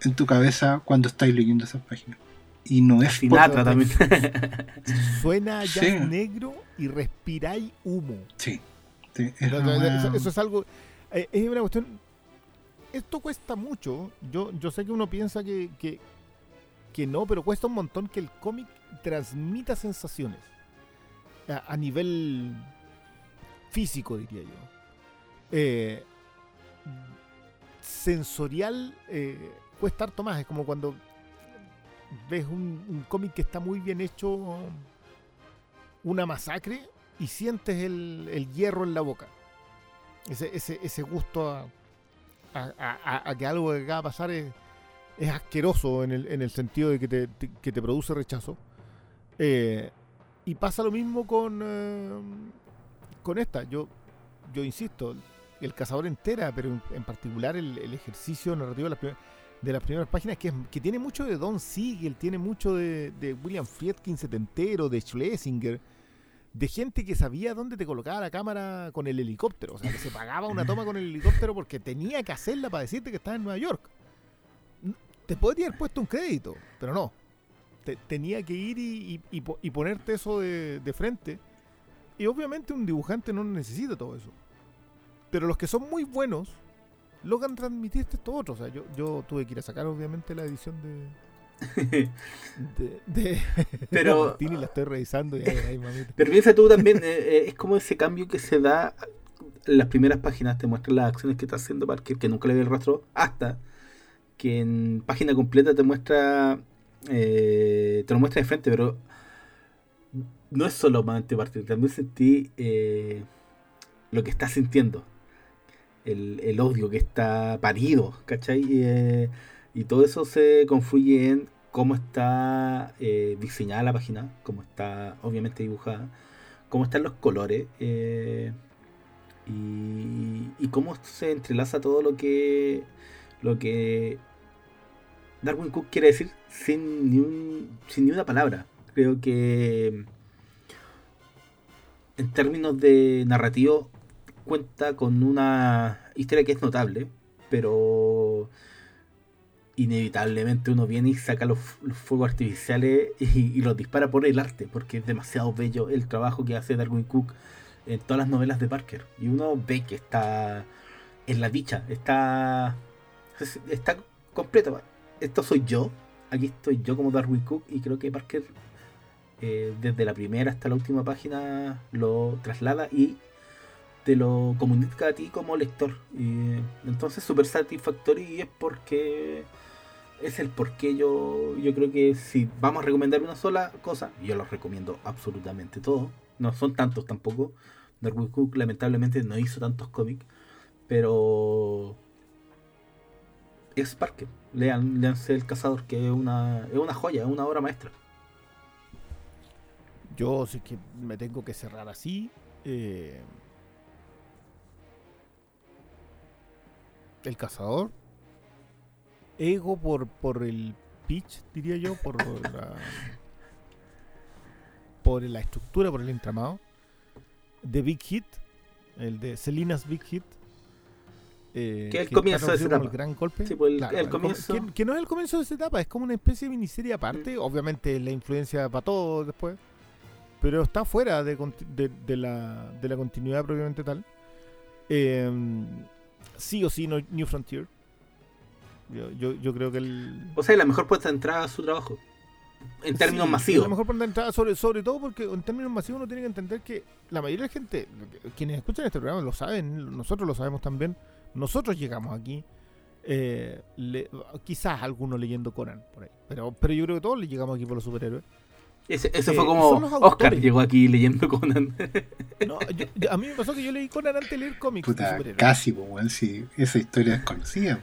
en tu cabeza cuando estás leyendo esas páginas. Y no es Sinatra también. *laughs* Suena ya Sí. negro y respiráis humo. Sí. sí, es No, una no, weá- eso, eso es algo. eh, es una cuestión. Esto cuesta mucho. Yo, yo sé que uno piensa que, que, que no, pero cuesta un montón que el cómic transmita sensaciones. A, a nivel físico, diría yo. Eh, sensorial eh, cuesta harto más. Es como cuando ves un, cómic que está muy bien hecho, una masacre, y sientes el, el hierro en la boca. Ese, ese, ese gusto a, a- a- que algo que acaba de pasar es, es asqueroso en el, en el sentido de que te, te- que te produce rechazo. Eh, y pasa lo mismo con, eh, con esta. Yo, yo insisto, el cazador entera, pero en, particular el, ejercicio narrativo de las, primeras páginas, que, es- que tiene mucho de Don Siegel, tiene mucho de, William Friedkin setentero, de Schlesinger, de gente que sabía dónde te colocaba la cámara con el helicóptero. O sea, que se pagaba una toma con el helicóptero porque tenía que hacerla para decirte que estaba en Nueva York. Te podría haber puesto un crédito, pero no. Te- tenía que ir y, y- y po- y ponerte eso de frente. Y obviamente un dibujante no necesita todo eso. Pero los que son muy buenos logran transmitirte esto otro. O sea, yo, yo tuve que ir a sacar obviamente la edición de... de, de *laughs* Pero- Martini, la estoy revisando y. Pero piensa tú también, eh, eh, es como ese cambio que se da en las primeras páginas, te muestran las acciones que está haciendo Parker, que nunca le ve el rastro, hasta que en página completa te muestra, eh, te lo muestra de frente, pero no es solamente Parker, también sentí eh, lo que está sintiendo, el, el odio que está parido, ¿cachai? Y, eh, todo eso se confluye en cómo está eh, diseñada la página, cómo está obviamente dibujada, cómo están los colores eh, y, y cómo se entrelaza todo lo que lo que Darwin Cook quiere decir sin ni, un, sin ni una palabra. Creo que en términos de narrativo cuenta con una historia que es notable, pero inevitablemente uno viene y saca los, fuegos artificiales y, y los dispara por el arte, porque es demasiado bello el trabajo que hace Darwin Cook en todas las novelas de Parker. Y uno ve que está en la dicha, está, está completo. Esto soy yo, aquí estoy yo como Darwin Cook y creo que Parker eh, desde la primera hasta la última página lo traslada y te lo comunica a ti como lector. Y entonces súper satisfactorio y es porque es el por qué yo, yo creo que si vamos a recomendar una sola cosa, yo los recomiendo absolutamente todo. No son tantos tampoco. Darwin Cook lamentablemente no hizo tantos cómics, pero es Parker. Lean, leanse El Cazador, que es una, es una joya, es una obra maestra. Yo sí que me tengo que cerrar así. eh, el cazador. Ego por, por el pitch, diría yo, por la, por la estructura, por el entramado. De Big Hit, el de Selena's Big Hit. eh, Que es el comienzo de esa etapa. El gran golpe. Sí, pues el- Claro, el com- comienzo. Que, que no es el comienzo de esa etapa, es como una especie de miniserie aparte. Obviamente la influencia para todo después. Pero está fuera de, de, de la, de la continuidad propiamente tal. Eh, sí o sí, no, New Frontier. Yo, yo, yo creo que el. O sea, la mejor puesta de entrada a su trabajo. en términos Sí, masivos. La mejor puerta de entrada, sobre, sobre todo porque en términos masivos uno tiene que entender que la mayoría de la gente, quienes escuchan este programa lo saben, nosotros lo sabemos también. Nosotros llegamos aquí, eh, le- quizás algunos leyendo Conan por ahí, pero, pero yo creo que todos le llegamos aquí por los superhéroes. Ese, ese Eh, fue como Oscar llegó aquí leyendo Conan. *laughs* No, yo- yo- a mí me pasó que yo leí Conan antes de leer cómics de Puta, superhéroes. casi, pues, si esa historia es conocida.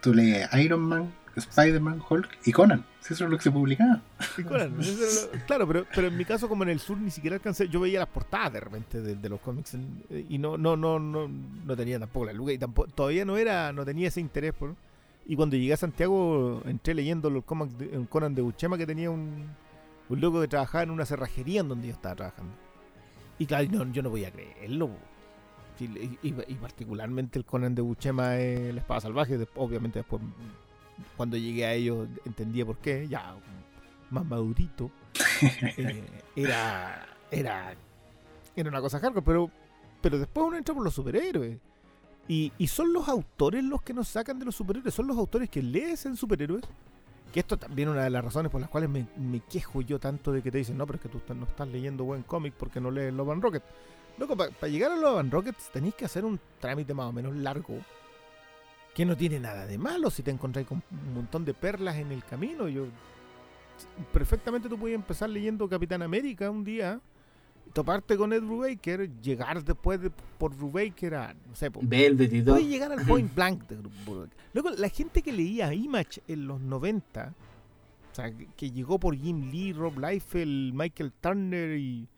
Tú lees Iron Man, Spider-Man, Hulk y Conan. Si eso es lo que se publicaba. Y Conan, eso lo- claro, pero, pero en mi caso, como en el sur, ni siquiera alcancé. Yo veía las portadas de repente de, de los cómics en- y no, no, no, no, no tenía tampoco la luga y tampoco, todavía no era, no tenía ese interés por. Y cuando llegué a Santiago, entré leyendo los cómics de Conan de Uchema que tenía un, un loco que trabajaba en una cerrajería en donde yo estaba trabajando. Y claro, no, yo no podía creerlo. po. Sí, y, y- y particularmente el Conan de Uchema, eh, la espada salvaje, obviamente después cuando llegué a ellos entendía por qué, ya más madurito, *laughs* eh, era, era, era una cosa hardcore, pero, pero después uno entra por los superhéroes. Y, y son los autores los que nos sacan de los superhéroes, son los autores que lees en superhéroes. Que esto también es una de las razones por las cuales me, quejo yo tanto de que te dicen, no, pero es que tú no estás leyendo buen cómic porque no lees Love and Rocket. Loco, para llegar a Love and Rockets tenéis que hacer un trámite más o menos largo que no tiene nada de malo si te encontráis con un montón de perlas en el camino. Yo perfectamente tú puedes empezar leyendo Capitán América un día, toparte con Ed Brubaker, llegar después de, por Brubaker a, no sé, po, Velvet y todo. puedes llegar al point blank de Brubaker. Luego, la gente que leía Image en los 90, o sea, que, que llegó por Jim Lee, Rob Liefeld, Michael Turner y...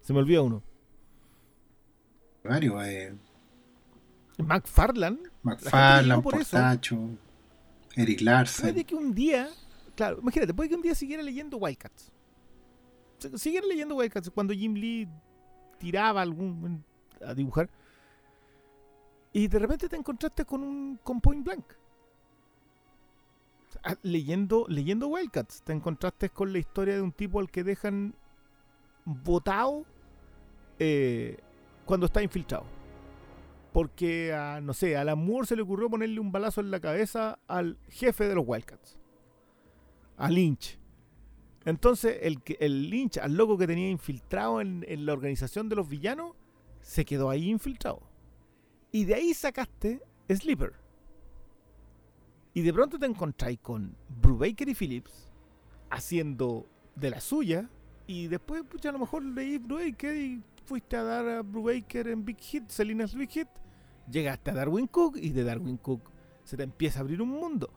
Se me olvida uno. Varios, eh, McFarlane McFarlane, llegó por eso. Portacho, Eric Puede Larsen. que un día, claro, imagínate, puede que un día siguiera leyendo Wildcats. Si- Siguiera leyendo Wildcats cuando Jim Lee tiraba algún a dibujar. Y de repente te encontraste con un con Point Blank. Ah, Leyendo, leyendo Wildcats, te encontraste con la historia de un tipo al que dejan botado eh, cuando está infiltrado. Porque, a, no sé, a la Moore se le ocurrió ponerle un balazo en la cabeza al jefe de los Wildcats. A Lynch. Entonces, el, el al loco que tenía infiltrado en, en la organización de los villanos, se quedó ahí infiltrado. Y de ahí sacaste Sleeper. Y de pronto te encontráis con Brubaker y Phillips haciendo de la suya. Y después, pucha, a lo mejor leí Brubaker y fuiste a dar a Brubaker en Big Hit, Salinas Big Hit. Llegaste a Darwin Cook y de Darwin Cook se te empieza a abrir un mundo.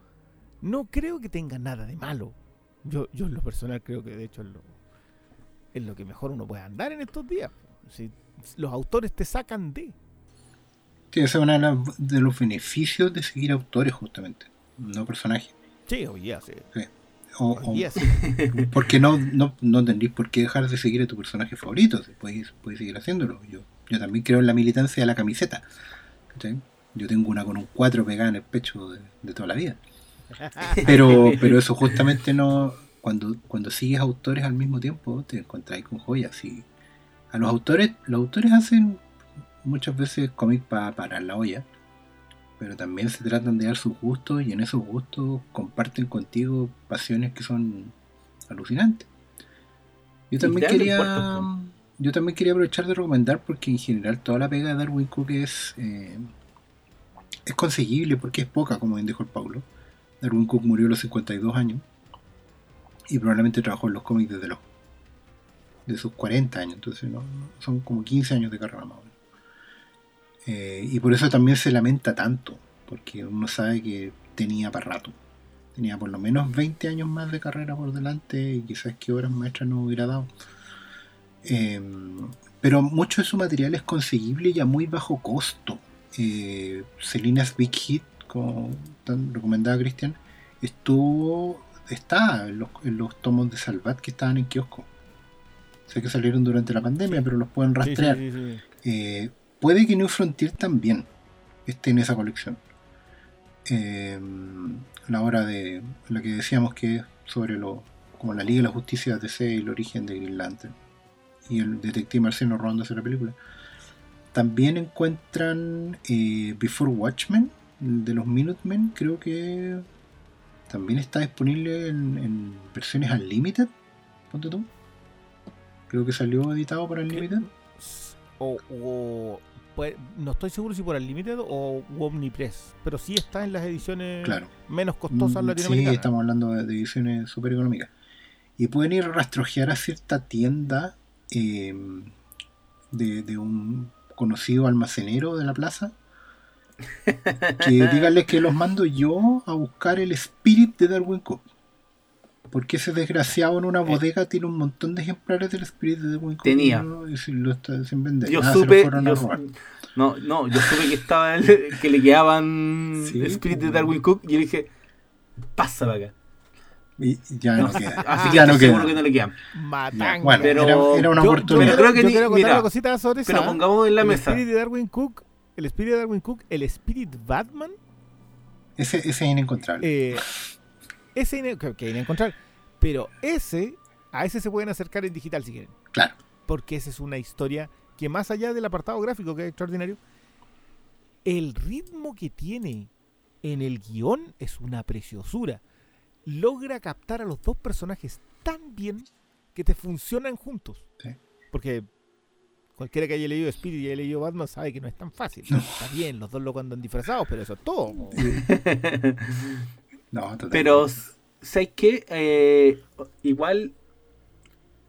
No creo que tenga nada de malo. Yo, yo en lo personal creo que de hecho es lo, es lo que mejor uno puede andar en estos días. Si los autores te sacan de. Sí, ese es uno de, los beneficios de seguir autores, justamente, no personajes. Sí, hoy día sí. O, o- día sí. *laughs* porque no, no, no tendréis por qué dejar de seguir a tu personaje favorito, podéis, podéis seguir haciéndolo. Yo, yo también creo en la militancia de la camiseta. Yo tengo una con un 4 pegada en el pecho de, de toda la vida. *laughs* Pero, pero eso justamente no. Cuando, cuando sigues autores al mismo tiempo, te encontráis con joyas. Y a los autores, los autores hacen muchas veces cómics para parar la olla. Pero también se tratan de dar sus gustos y en esos gustos comparten contigo pasiones que son alucinantes. Yo también quería. Yo también quería aprovechar de recomendar porque en general toda la pega de Darwin Cook es, eh, es conseguible porque es poca, como bien dijo el Paulo. Darwin Cook murió a los 52 años y probablemente trabajó en los cómics desde los de sus 40 años, entonces son como 15 años de carrera más. Eh, y por eso también se lamenta tanto, porque uno sabe que tenía para rato. Tenía por lo menos 20 años más de carrera por delante y quizás que obras maestras no hubiera dado. Eh, pero mucho de su material es conseguible y a muy bajo costo. Eh, Selinas Big Hit, como tan recomendaba Cristian, estuvo está en los, en los tomos de Salvat que estaban en kiosco. Sé que salieron durante la pandemia, pero los pueden sí, rastrear. sí, sí. Eh, puede que New Frontier también esté en esa colección. Eh, la hora de la que decíamos que es sobre lo como la Liga de la Justicia DC y el origen de Green Lantern y el detective marciano robando hacia la película. También encuentran eh, Before Watchmen de los Minutemen, creo que también está disponible en, en versiones Unlimited. Ponte tú. Creo que salió editado para Unlimited. O, o- pues, no estoy seguro si por Unlimited o Omnipress, pero sí está en las ediciones Claro. menos costosas Mm, Sí, latinoamericanas. estamos hablando de, de ediciones súper económicas. Y pueden ir a rastrojear a cierta tienda eh, de, de un conocido almacenero de la plaza. Que díganle que los mando yo a buscar el Spirit de Darwin Cook. Porque ese desgraciado en Eh. una bodega tiene un montón de ejemplares del Spirit de Darwin Cook. Tenía. Y, no- y si lo está sin vender. Yo Ah, supe. fueron a yo- robar. no, no, yo supe que estaba el- que le quedaban Sí, Spirit de pues. Darwin Cook y yo dije, pasa para acá. Y ya no, queda. Así que ya no seguro queda. que no le quedan. Matanga. Ya, bueno, Pero- era, era una Yo- oportunidad. Yo, creo que yo ni- quiero contar mira, una cosita sobre Pero esa. pongamos en la el mesa. Spirit de Darwin Cook, el Spirit de Darwin Cook, el Spirit Batman, Ese, ese es inencontrable. eh, ese ine- que, que pero ese, a ese se pueden acercar en digital si quieren, Claro. porque esa es una historia que más allá del apartado gráfico que es extraordinario, el ritmo que tiene en el guion es una preciosura. Logra captar a los dos personajes tan bien que te funcionan juntos. Sí. Porque cualquiera que haya leído Spirit y haya leído Batman sabe que no es tan fácil. *laughs* Está bien, los dos locos andan disfrazados, pero eso es todo. *laughs* No, total. Pero, ¿sabes qué? Eh, igual,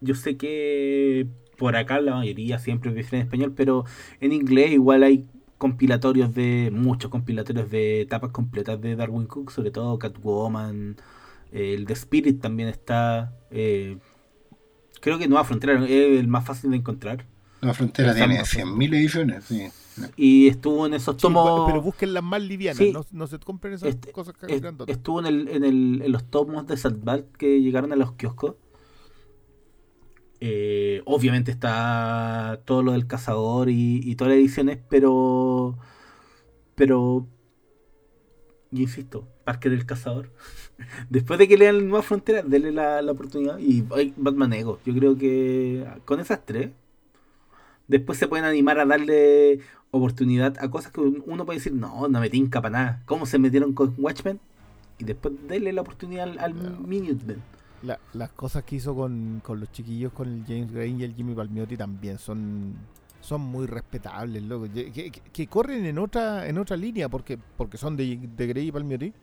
yo sé que por acá la mayoría siempre prefieren en español, pero en inglés igual hay compilatorios de, muchos compilatorios de etapas completas de Darwin Cook, sobre todo Catwoman, eh, el de Spirit también está, eh, creo que Nueva Frontera es el más fácil de encontrar. La frontera tiene más, 100.000 ediciones. Sí. Y estuvo en esos Sí, tomos... pero busquen las más livianas, Sí. no, no se compren esas Este- cosas Es- grandotas. estuvo en, el, en, el, en los tomos de Salvat que llegaron a los kioscos. Eh, obviamente está todo lo del cazador y, y todas las ediciones, pero. Pero. Yo insisto, Parque del Cazador. *laughs* Después de que lean Nueva Frontera, denle la, la oportunidad. Y ay, Batman Ego. Yo creo que con esas tres. Después se pueden animar a darle oportunidad a cosas que uno puede decir, no, no me tinca para nada. ¿Cómo se metieron con Watchmen? Y después denle la oportunidad al, al Claro. Minutemen. La- las cosas que hizo con, con los chiquillos, con el James Gray y el Jimmy Palmiotti también son son muy respetables, loco. Que, que- que corren en otra en otra línea porque porque son de, de Gray y Palmiotti,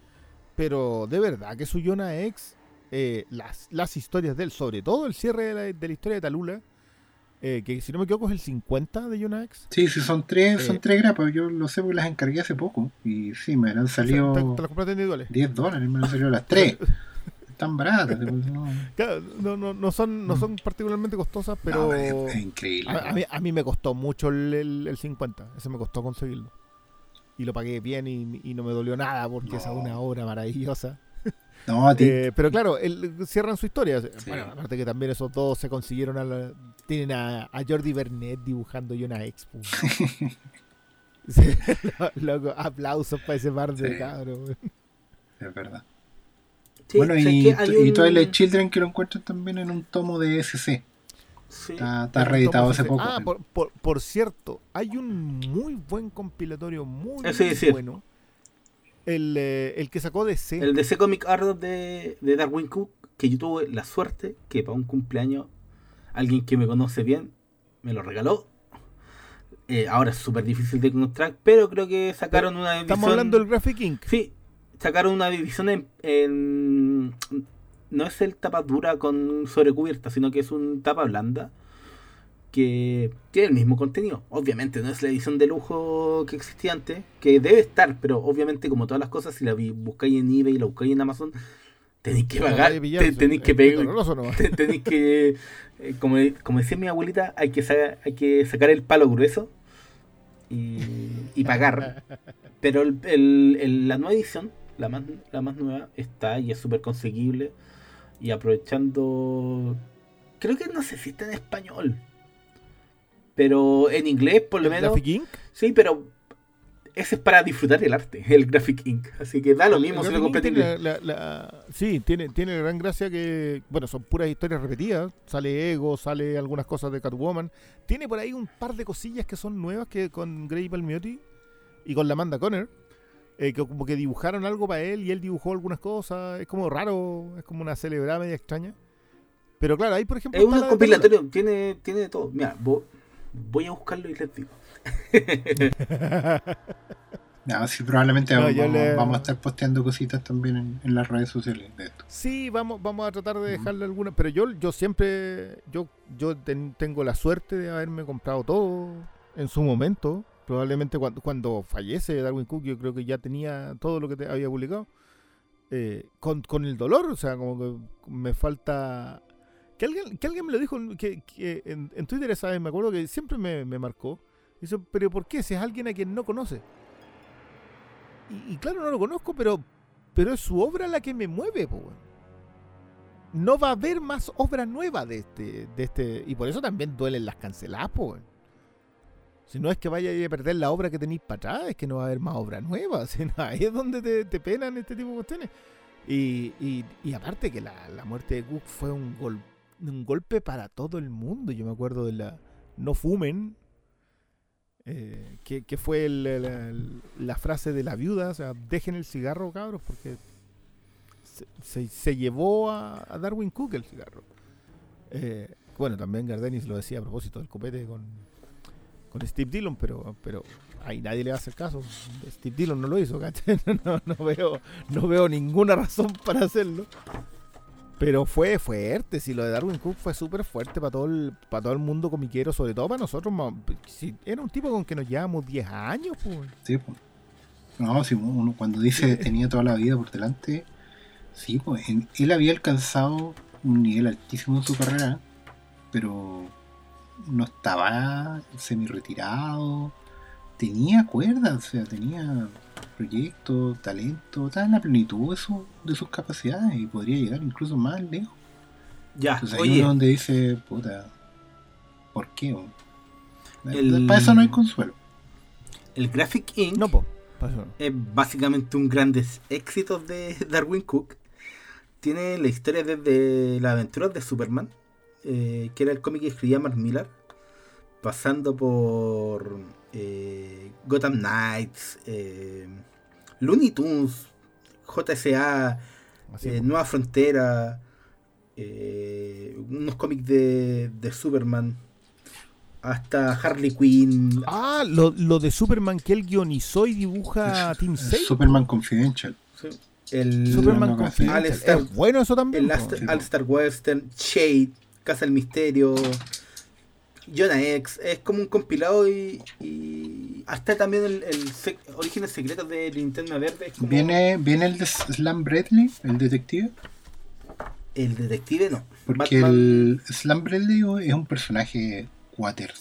pero de verdad que su Jonah X, eh, las, las historias de él, sobre todo el cierre de la, de la historia de Talula, eh, que si no me equivoco es el 50 de Jonah X. Sí, sí, son tres, son Eh. tres grapas. Yo lo sé porque las encargué hace poco. Y sí, me han salido ¿Te, te las compraste individuales? 10 dólares, me han salido las tres. *laughs* Están baratas. no. Claro, no, no, no son no son particularmente costosas, pero No, es, es increíble. A, a mí, a mí me costó mucho el, el- el 50, ese me costó conseguirlo. Y lo pagué bien y, y no me dolió nada porque es una obra maravillosa. No, a ti. Eh, pero claro, el- cierran su historia. Sí. Bueno, aparte que también esos dos se consiguieron a la- tienen a, a Jordi Bernet dibujando y una expo. *laughs* Sí, lo- loco, aplausos para ese par de Sí. cabros. es verdad. Sí, bueno, ¿sabes y, y un- Twilight Children que lo encuentran también en un tomo de SC. Sí. Está, está reeditado hace poco. Ah, por, por- por cierto, hay un muy buen compilatorio, muy, muy decir. bueno. El, eh, el que sacó de C. El DC Comic Art de, de Darwin Cook, que yo tuve la suerte que para un cumpleaños alguien que me conoce bien me lo regaló. Eh, ahora es súper difícil de encontrar, pero creo que sacaron una edición. Estamos hablando del Graphic Inc. Sí, sacaron una edición en, en- No es el tapa dura con sobrecubierta, sino que es un tapa blanda. Que tiene el mismo contenido. Obviamente no es la edición de lujo que existía antes, que debe estar, pero obviamente, como todas las cosas, si la buscáis en eBay y la buscáis en Amazon, tenéis que pagar, tenéis que pegar. Tenéis que. eh, como, como decía mi abuelita, hay que, hay que sacar el palo grueso y, y pagar. *laughs* Pero el- el- el- la nueva edición, la más, la más nueva, está y es súper conseguible. Y aprovechando. Creo que no sé si está en español. Pero en inglés, por lo ¿El menos. Sí, pero. Ese es para disfrutar el arte, el Graphic Inc. Así que da lo mismo El si lo compras sí, tiene, tiene la gran gracia que, bueno, son puras historias repetidas. Sale Ego, sale algunas cosas de Catwoman. Tiene por ahí un par de cosillas que son nuevas que con Grey Palmiotti y con la Amanda Conner. eh, que como que dibujaron algo para él y él dibujó algunas cosas. Es como raro, es como una celebrada media extraña. Pero claro, ahí por ejemplo. Es un compilatorio, tiene, tiene de todo. Mira, vo- voy a buscarlo y les digo. *laughs* No, sí, probablemente No, vamos, le- vamos a estar posteando cositas también en, en las redes sociales de esto. Sí, vamos, vamos a tratar de dejarle alguna, pero yo, yo siempre, yo, yo ten- tengo la suerte de haberme comprado todo en su momento. Probablemente cuando, cuando fallece Darwin Cook, yo creo que ya tenía todo lo que te había publicado. Eh, con, con el dolor, o sea, como que me falta... Que alguien, que alguien me lo dijo que, que en, en Twitter esa vez, me acuerdo que siempre me, me marcó. Dice, pero ¿por qué? Si es alguien a quien no conoce. Y, claro, no lo conozco, pero, pero es su obra la que me mueve, po. No va a haber más obra nueva de este, de este. Y por eso también duelen las canceladas, po. Si no es que vaya a perder la obra que tenéis para atrás, es que no va a haber más obra nueva. *laughs* Ahí es donde te, te penan este tipo de cuestiones. Y, y, y aparte que la, la muerte de Cook fue un, gol, un golpe para todo el mundo. Yo me acuerdo de la No fumen, eh, que, que fue el- la frase de la viuda, o sea, dejen el cigarro, cabros, porque se, se- llevó a, Darwin Cook el cigarro. Eh, bueno, también Gardenis lo decía a propósito del copete con, con Steve Dillon, pero, pero ahí nadie le va a hacer caso. Steve Dillon no lo hizo. *laughs* No, no veo, no veo ninguna razón para hacerlo. Pero fue fuerte, si lo de Darwin Cook fue súper fuerte para todo, el, para todo el mundo comiquero, sobre todo para nosotros. si era un tipo con que nos llevamos 10 años, pues. Sí, pues. No, si uno cuando dice *laughs* tenía toda la vida por delante, sí, pues en- él había alcanzado un nivel altísimo en su carrera, pero no estaba semi retirado, tenía cuerdas, o sea, tenía proyectos, talento, estaba en la plenitud de, su- de sus capacidades y podría llegar incluso más lejos. Ya, Entonces ahí oye, uno donde dice, puta, ¿por qué? El- Para eso no hay consuelo. el Graphic Inc. No, pues. no. es básicamente un grandes éxitos de *laughs* Darwin Cook. Tiene la historia desde las aventuras de Superman, eh, que era el cómic que escribía Mark Millar, pasando por eh, Gotham Knights, eh, Looney Tunes, JSA, eh. Nueva Frontera, eh, unos cómics de, de Superman, hasta Harley Quinn. Ah, lo, lo de Superman que él guionizó y dibuja Team Es 6. Superman Confidential. Sí. El, Superman Confidential. Al Star- Es bueno eso también. el po. All- Sí, All Star Western, Shade, Casa del Misterio, Jonah X, es como un compilado y, y hasta también el, el sec- Orígenes Secretos de Linterna Verde. es como- ¿Viene, ¿Viene el de Slam Bradley, el detective? El detective no. Porque Batman- el Slam Bradley es un personaje cuater,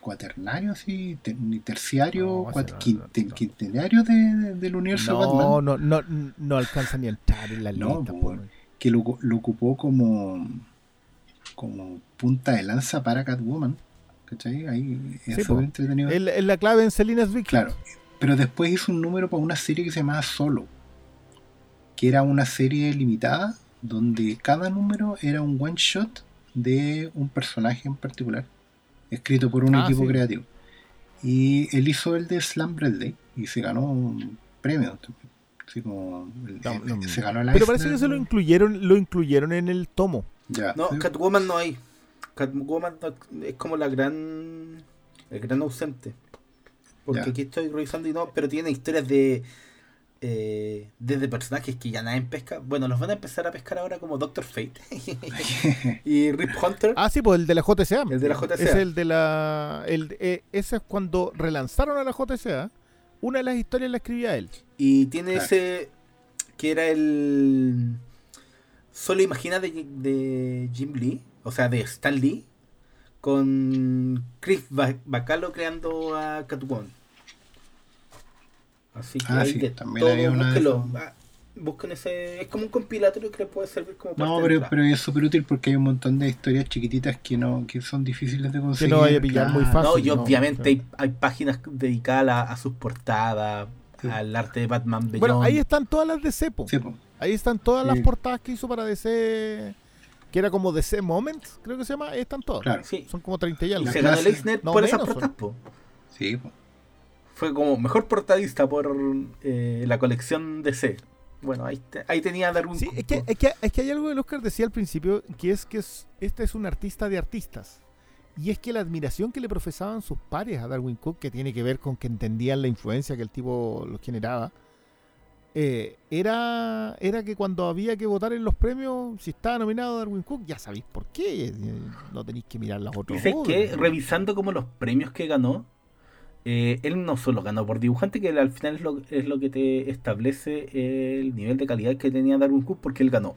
cuaternario, así, te- ni terciario, No, cuat- no, no, no. quintenario de- de- del universo de No, Batman. no, no, no alcanza ni a entrar en la No, lista. weón. Que lo, lo ocupó como, como punta de lanza para Catwoman. ¿Cachai? Ahí es Sí, po. entretenido. Es, la clave en Selena's Victims. Claro, pero después hizo un número para una serie que se llamaba Solo, que era una serie limitada donde cada número era un one shot de un personaje en particular, escrito por un Ah, equipo sí. creativo. Y él hizo el de Slam Bradley y se ganó un premio. Así como el- No, el- no, se ganó la Pero parece que se lo incluyeron, lo incluyeron en el tomo. Ya, No. Catwoman no hay. Catwoman no- es como la gran. El gran ausente. Porque Ya. aquí estoy revisando y no, pero tiene historias de. eh, desde personajes que ya nadie pesca. Bueno, los van a empezar a pescar ahora como Doctor Fate *laughs* *laughs* y Rip Hunter. Ah, sí, pues el de la JSA. El de la JSA. Es el de la. El, eh, ese es cuando relanzaron a la JSA. Una de las historias la escribía él. Y tiene Claro. ese. que era el. Solo imagina de, de Jim Lee, o sea, de Stan Lee, con Chris Ba- Bacalo creando a Catwoman. Así que Ah, hay sí, de también todo, una de. Ah, busquen ese. Es como un compilatorio que le puede servir como parte No, de pero, pero es súper útil porque hay un montón de historias chiquititas que no que son difíciles de Que conseguir. no vaya a pillar muy fácil. No, y no, obviamente hay, hay páginas dedicadas a, sus portadas, Sí. al arte de Batman Beyond. Bueno, ahí están todas las DC, po. Sí, po. Ahí están todas las portadas que hizo para DC. Que era como DC Moments, creo que se llama. Están claro. Sí. Son como 30 y Y algo. se La ganó el no, por esas menos portadas, po. Sí, po. fue como mejor portadista por eh, la colección DC. Bueno, ahí, te- ahí tenía a Darwin Sí, Cook, es que, es, que, es que hay algo que el Oscar decía al principio, que es que es, este es un artista de artistas. Y es que la admiración que le profesaban sus pares a Darwin Cook, que tiene que ver con que entendían la influencia que el tipo los generaba, eh, era, era que cuando había que votar en los premios, si estaba nominado Darwin Cook, ya sabéis por qué. eh, No tenéis que mirar las otras. Dices que revisando como los premios que ganó, eh, él no solo ganó por dibujante, que al final es lo, es lo que te establece el nivel de calidad que tenía Darwin Cook, porque él ganó.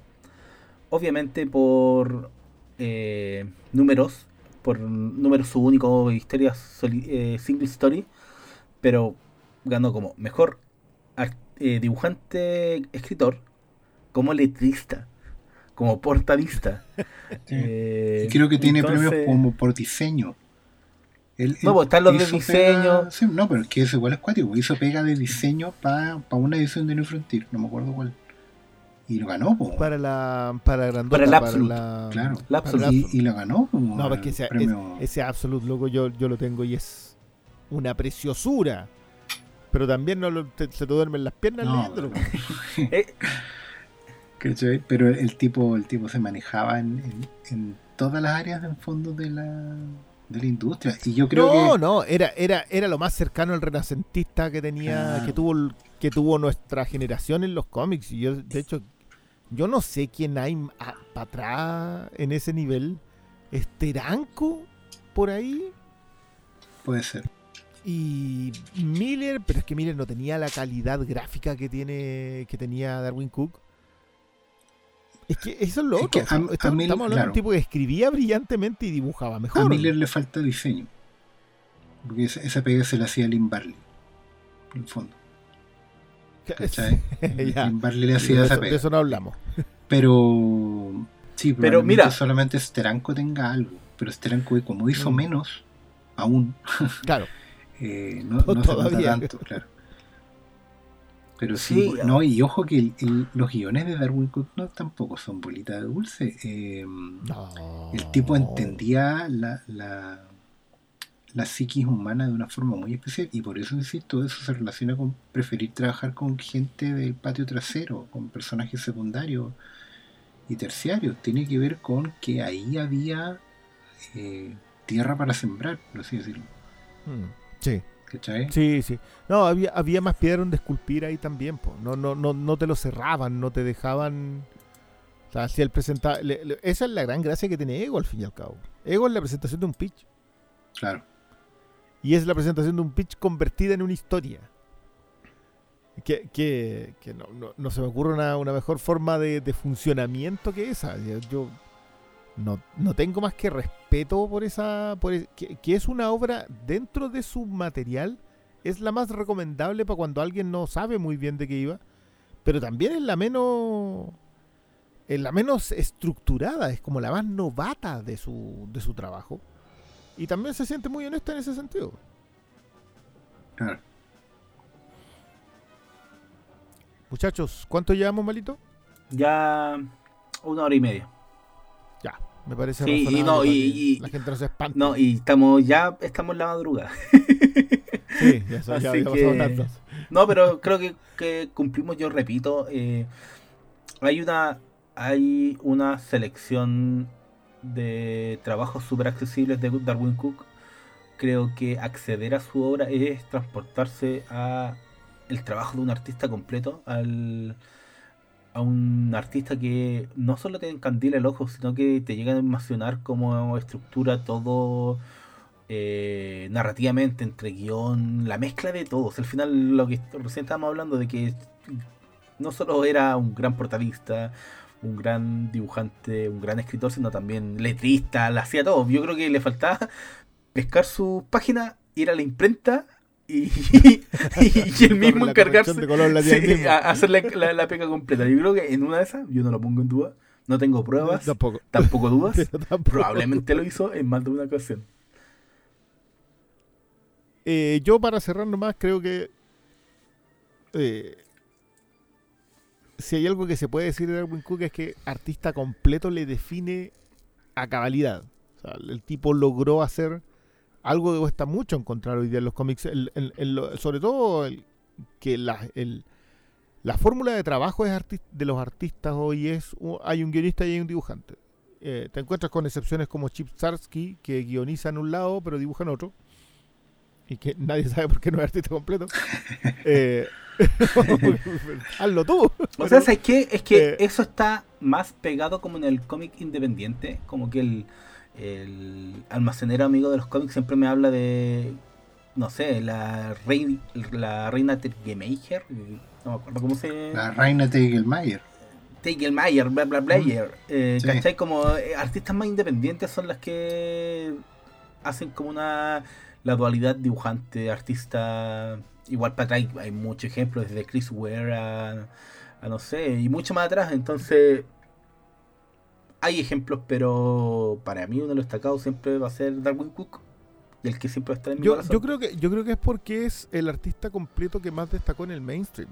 Obviamente por eh, números, por números únicos, historias soli- eh, single story, pero ganó como mejor ar- eh, dibujante escritor, como letrista, como portadista. *laughs* Sí. Eh, creo que tiene entonces- premios como por diseño. Él- No, pues están los de diseño. pega- sí, no, pero es que eso igual es cuático. Hizo pega de diseño para una edición de New Frontier, no me acuerdo cuál. Y lo ganó, po. Para la para Grandota, Para el para Absolute, la- claro. para La el Absolute. Y, lo ganó como No, porque ese, premio. es- ese Absolute loco yo, yo lo tengo y es una preciosura. Pero también no lo- te- se te duermen las piernas No, leyéndolo. *laughs* Eh, ¿Cachai? Pero el tipo, el tipo se manejaba en, en- en todas las áreas del fondo de la, de la industria. Y yo creo no, que. no, era, era, era lo más cercano al renacentista que tenía, Claro. que tuvo que tuvo nuestra generación en los cómics. Y yo, de hecho, yo no sé quién hay para atrás en ese nivel. Esteranco por ahí. Puede ser. Y Miller, pero es que Miller no tenía la calidad gráfica que tiene que tenía Darwin Cook. Es que eso es lo Es otro. que o sea, a- Miller, estamos hablando de claro. un tipo que escribía brillantemente y dibujaba mejor. A Miller le falta diseño. Porque esa, esa pega se la hacía Lynn Barley. En el fondo. ¿Cachai? *laughs* Lynn Barley le de, hacía esa eso, de pega. eso no hablamos. Pero. Sí, Pero pero mira. solamente Steranko tenga algo. Pero Steranko, como hizo Mm. menos, aún, Claro. *laughs* eh, no, *laughs* no se nota tanto, claro. Pero sí, Sí, no, y ojo que el- el- los guiones de Darwin Cook no tampoco son bolita de dulce. Eh, No. el tipo entendía la, la, la psiquis humana de una forma muy especial y por eso, insisto, eso se relaciona con preferir trabajar con gente del patio trasero, con personajes secundarios y terciarios. Tiene que ver con que ahí había eh, tierra para sembrar, por así decirlo. Mm, Sí. ¿Cachai? Sí, sí. No, había, había más piedra donde esculpir ahí también, po. No, no, no, no te lo cerraban, no te dejaban. O sea, si él presentaba. le- le- esa es la gran gracia que tiene Ego al fin y al cabo. Ego es la presentación de un pitch. Claro. Y es la presentación de un pitch convertida en una historia. Que, que, que no, no- no se me ocurre una, una mejor forma de, de funcionamiento que esa. Yo- Yo no, no tengo más que respeto por esa. Por e- que, que es una obra dentro de su material. Es la más recomendable para cuando alguien no sabe muy bien de qué iba. Pero también es la menos. Es la menos estructurada. Es como la más novata de su, de su trabajo. Y también se siente muy honesta en ese sentido. Claro. Muchachos, ¿cuánto llevamos, malito? ya una hora y media. Me parece Sí, y no, y- la gente no se espante. No, y estamos ya estamos en la madrugada. *laughs* Sí, ya, que-. No, pero creo que, que cumplimos, yo repito, eh, hay una hay una selección de trabajos súper accesibles de Darwin Cook. Creo que acceder a su obra es transportarse a el trabajo de un artista completo, al, a un artista que no solo te encandila el ojo, sino que te llega a emocionar como estructura todo eh, narrativamente entre guion, la mezcla de todos. Al final, lo que recién estábamos hablando de que no solo era un gran portadista, un gran dibujante, un gran escritor, sino también letrista, la hacía todo. Yo creo que le faltaba pescar su página, ir a la imprenta *laughs* y, y él mismo encargarse de color la sí, mismo. a a hacer la, la- la pega completa. Yo creo que en una de esas, yo no lo pongo en duda, no tengo pruebas, *laughs* Tampoco. tampoco dudas, *laughs* tampoco. probablemente lo hizo en más de una ocasión. Eh, yo para cerrar nomás creo que eh, si hay algo que se puede decir de Darwin Cook es que artista completo le define a cabalidad. O sea, el tipo logró hacer algo cuesta mucho encontrar hoy día en los cómics, el- el- el- lo- sobre todo el- que la, el- la fórmula de trabajo es de los artistas hoy es, hay un guionista y hay un dibujante. Eh, te encuentras con excepciones como Chip Zarsky, que guioniza en un lado pero dibuja en otro, y que *laughs* nadie sabe por qué no es artista completo. *laughs* Eh, *laughs* hazlo tú. O sea, ¿sabes qué? Es que eh, eso está más pegado como en el cómic independiente. Como que el, el almacenero amigo de los cómics siempre me habla de, no sé, la, rei- la reina Tegelmeier. No me acuerdo cómo se La reina Tegelmayer. Tegelmeier, bla bla bla. Eh, Sí. ¿Cachai? Como eh, artistas más independientes son las que hacen como una la dualidad dibujante, artista. Igual para atrás hay, hay muchos ejemplos, desde Chris Ware a, a no sé, y mucho más atrás. Entonces, hay ejemplos, pero para mí uno de los destacados siempre va a ser Darwin Cook, el que siempre va a estar en mi Yo, corazón. yo creo que yo creo que es porque es el artista completo que más destacó en el mainstream.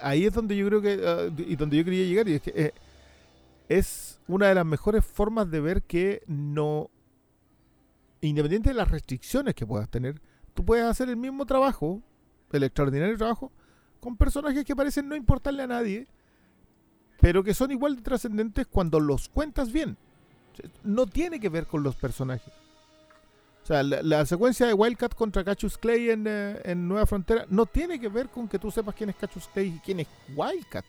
Ahí es donde yo creo que ah, y donde yo quería llegar y es que eh, es una de las mejores formas de ver que no independiente de las restricciones que puedas tener, tú puedes hacer el mismo trabajo, el extraordinario trabajo con personajes que parecen no importarle a nadie, pero que son igual de trascendentes cuando los cuentas bien. No tiene que ver con los personajes. O sea, la, la secuencia de Wildcat contra Cassius Clay en, eh, en Nueva Frontera no tiene que ver con que tú sepas quién es Cassius Clay y quién es Wildcat.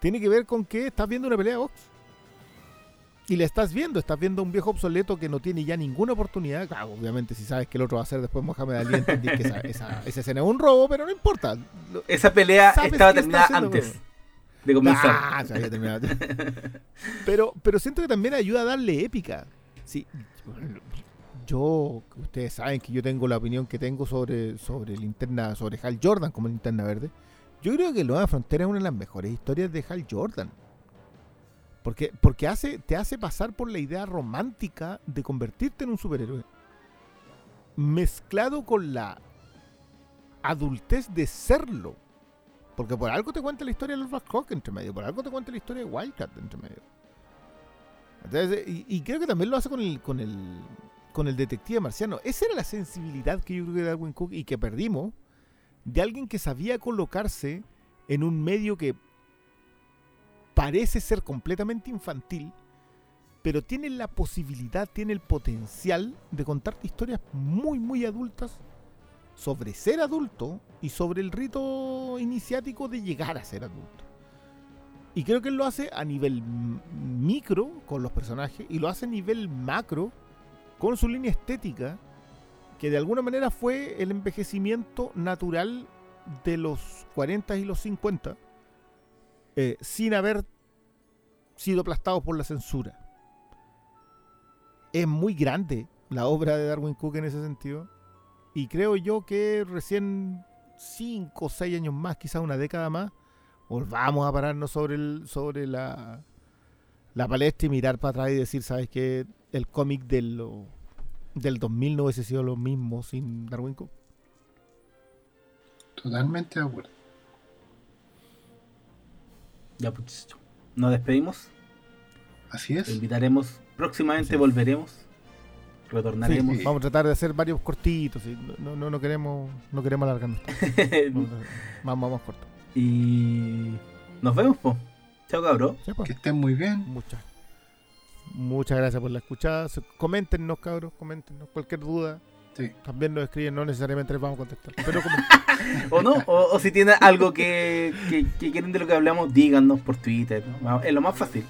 Tiene que ver con que estás viendo una pelea de box. Y le estás viendo, estás viendo a un viejo obsoleto que no tiene ya ninguna oportunidad. Claro, obviamente, si sabes que el otro va a ser después Mohamed Ali, entendí que esa, esa- esa escena es un robo, pero no importa. Esa pelea ¿Sabes estaba terminada antes? De comenzar. Ah, *laughs* pero, pero siento que también ayuda a darle épica. Sí, yo, ustedes saben que yo tengo la opinión que tengo sobre, sobre linterna, sobre Hal Jordan como linterna verde. Yo creo que Nueva Frontera es una de las mejores historias de Hal Jordan. Porque, porque hace, te hace pasar por la idea romántica de convertirte en un superhéroe. Mezclado con la adultez de serlo. Porque por algo te cuenta la historia de los Black entre medio, por algo te cuenta la historia de Wildcat entre medio. Entonces, y, y creo que también lo hace con el, con el con el detective marciano. Esa era la sensibilidad que yo creo que Darwin Cook y que perdimos de alguien que sabía colocarse en un medio que parece ser completamente infantil, pero tiene la posibilidad, tiene el potencial de contarte historias muy, muy adultas sobre ser adulto y sobre el rito iniciático de llegar a ser adulto. Y creo que él lo hace a nivel micro con los personajes y lo hace a nivel macro con su línea estética, que de alguna manera fue el envejecimiento natural de los 40 y los 50, eh, sin haber sido aplastados por la censura. Es muy grande la obra de Darwin Cook en ese sentido. Y creo yo que recién 5 o 6 años más, quizás una década más, volvamos a pararnos sobre, el, sobre la, la palestra y mirar para atrás y decir, ¿sabes qué? El cómic del, del 2000 no hubiese sido lo mismo sin Darwin Cook. Totalmente de acuerdo. Ya, pues, nos despedimos. Así Te es. invitaremos. Próximamente volveremos. Retornaremos. Sí, vamos a tratar de hacer varios cortitos. ¿sí? No, no, no queremos no queremos alargarnos. *laughs* Vamos, vamos, vamos corto. y nos vemos, po. Chao, cabrón. Sí. Que estén muy bien. Muchas, muchas gracias por la escuchada. Coméntenos, cabros, coméntenos cualquier duda. Sí. También nos escriben, no necesariamente les vamos a contestar. Pero comenten. *laughs* O no, o, o si tienen algo que, que, que quieren de lo que hablamos, díganos por Twitter. ¿no? Es lo más fácil.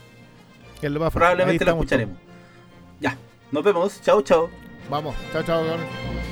es lo más fácil. Probablemente lo escucharemos. Ya, nos vemos. Chao, chao. Vamos, chao, chao.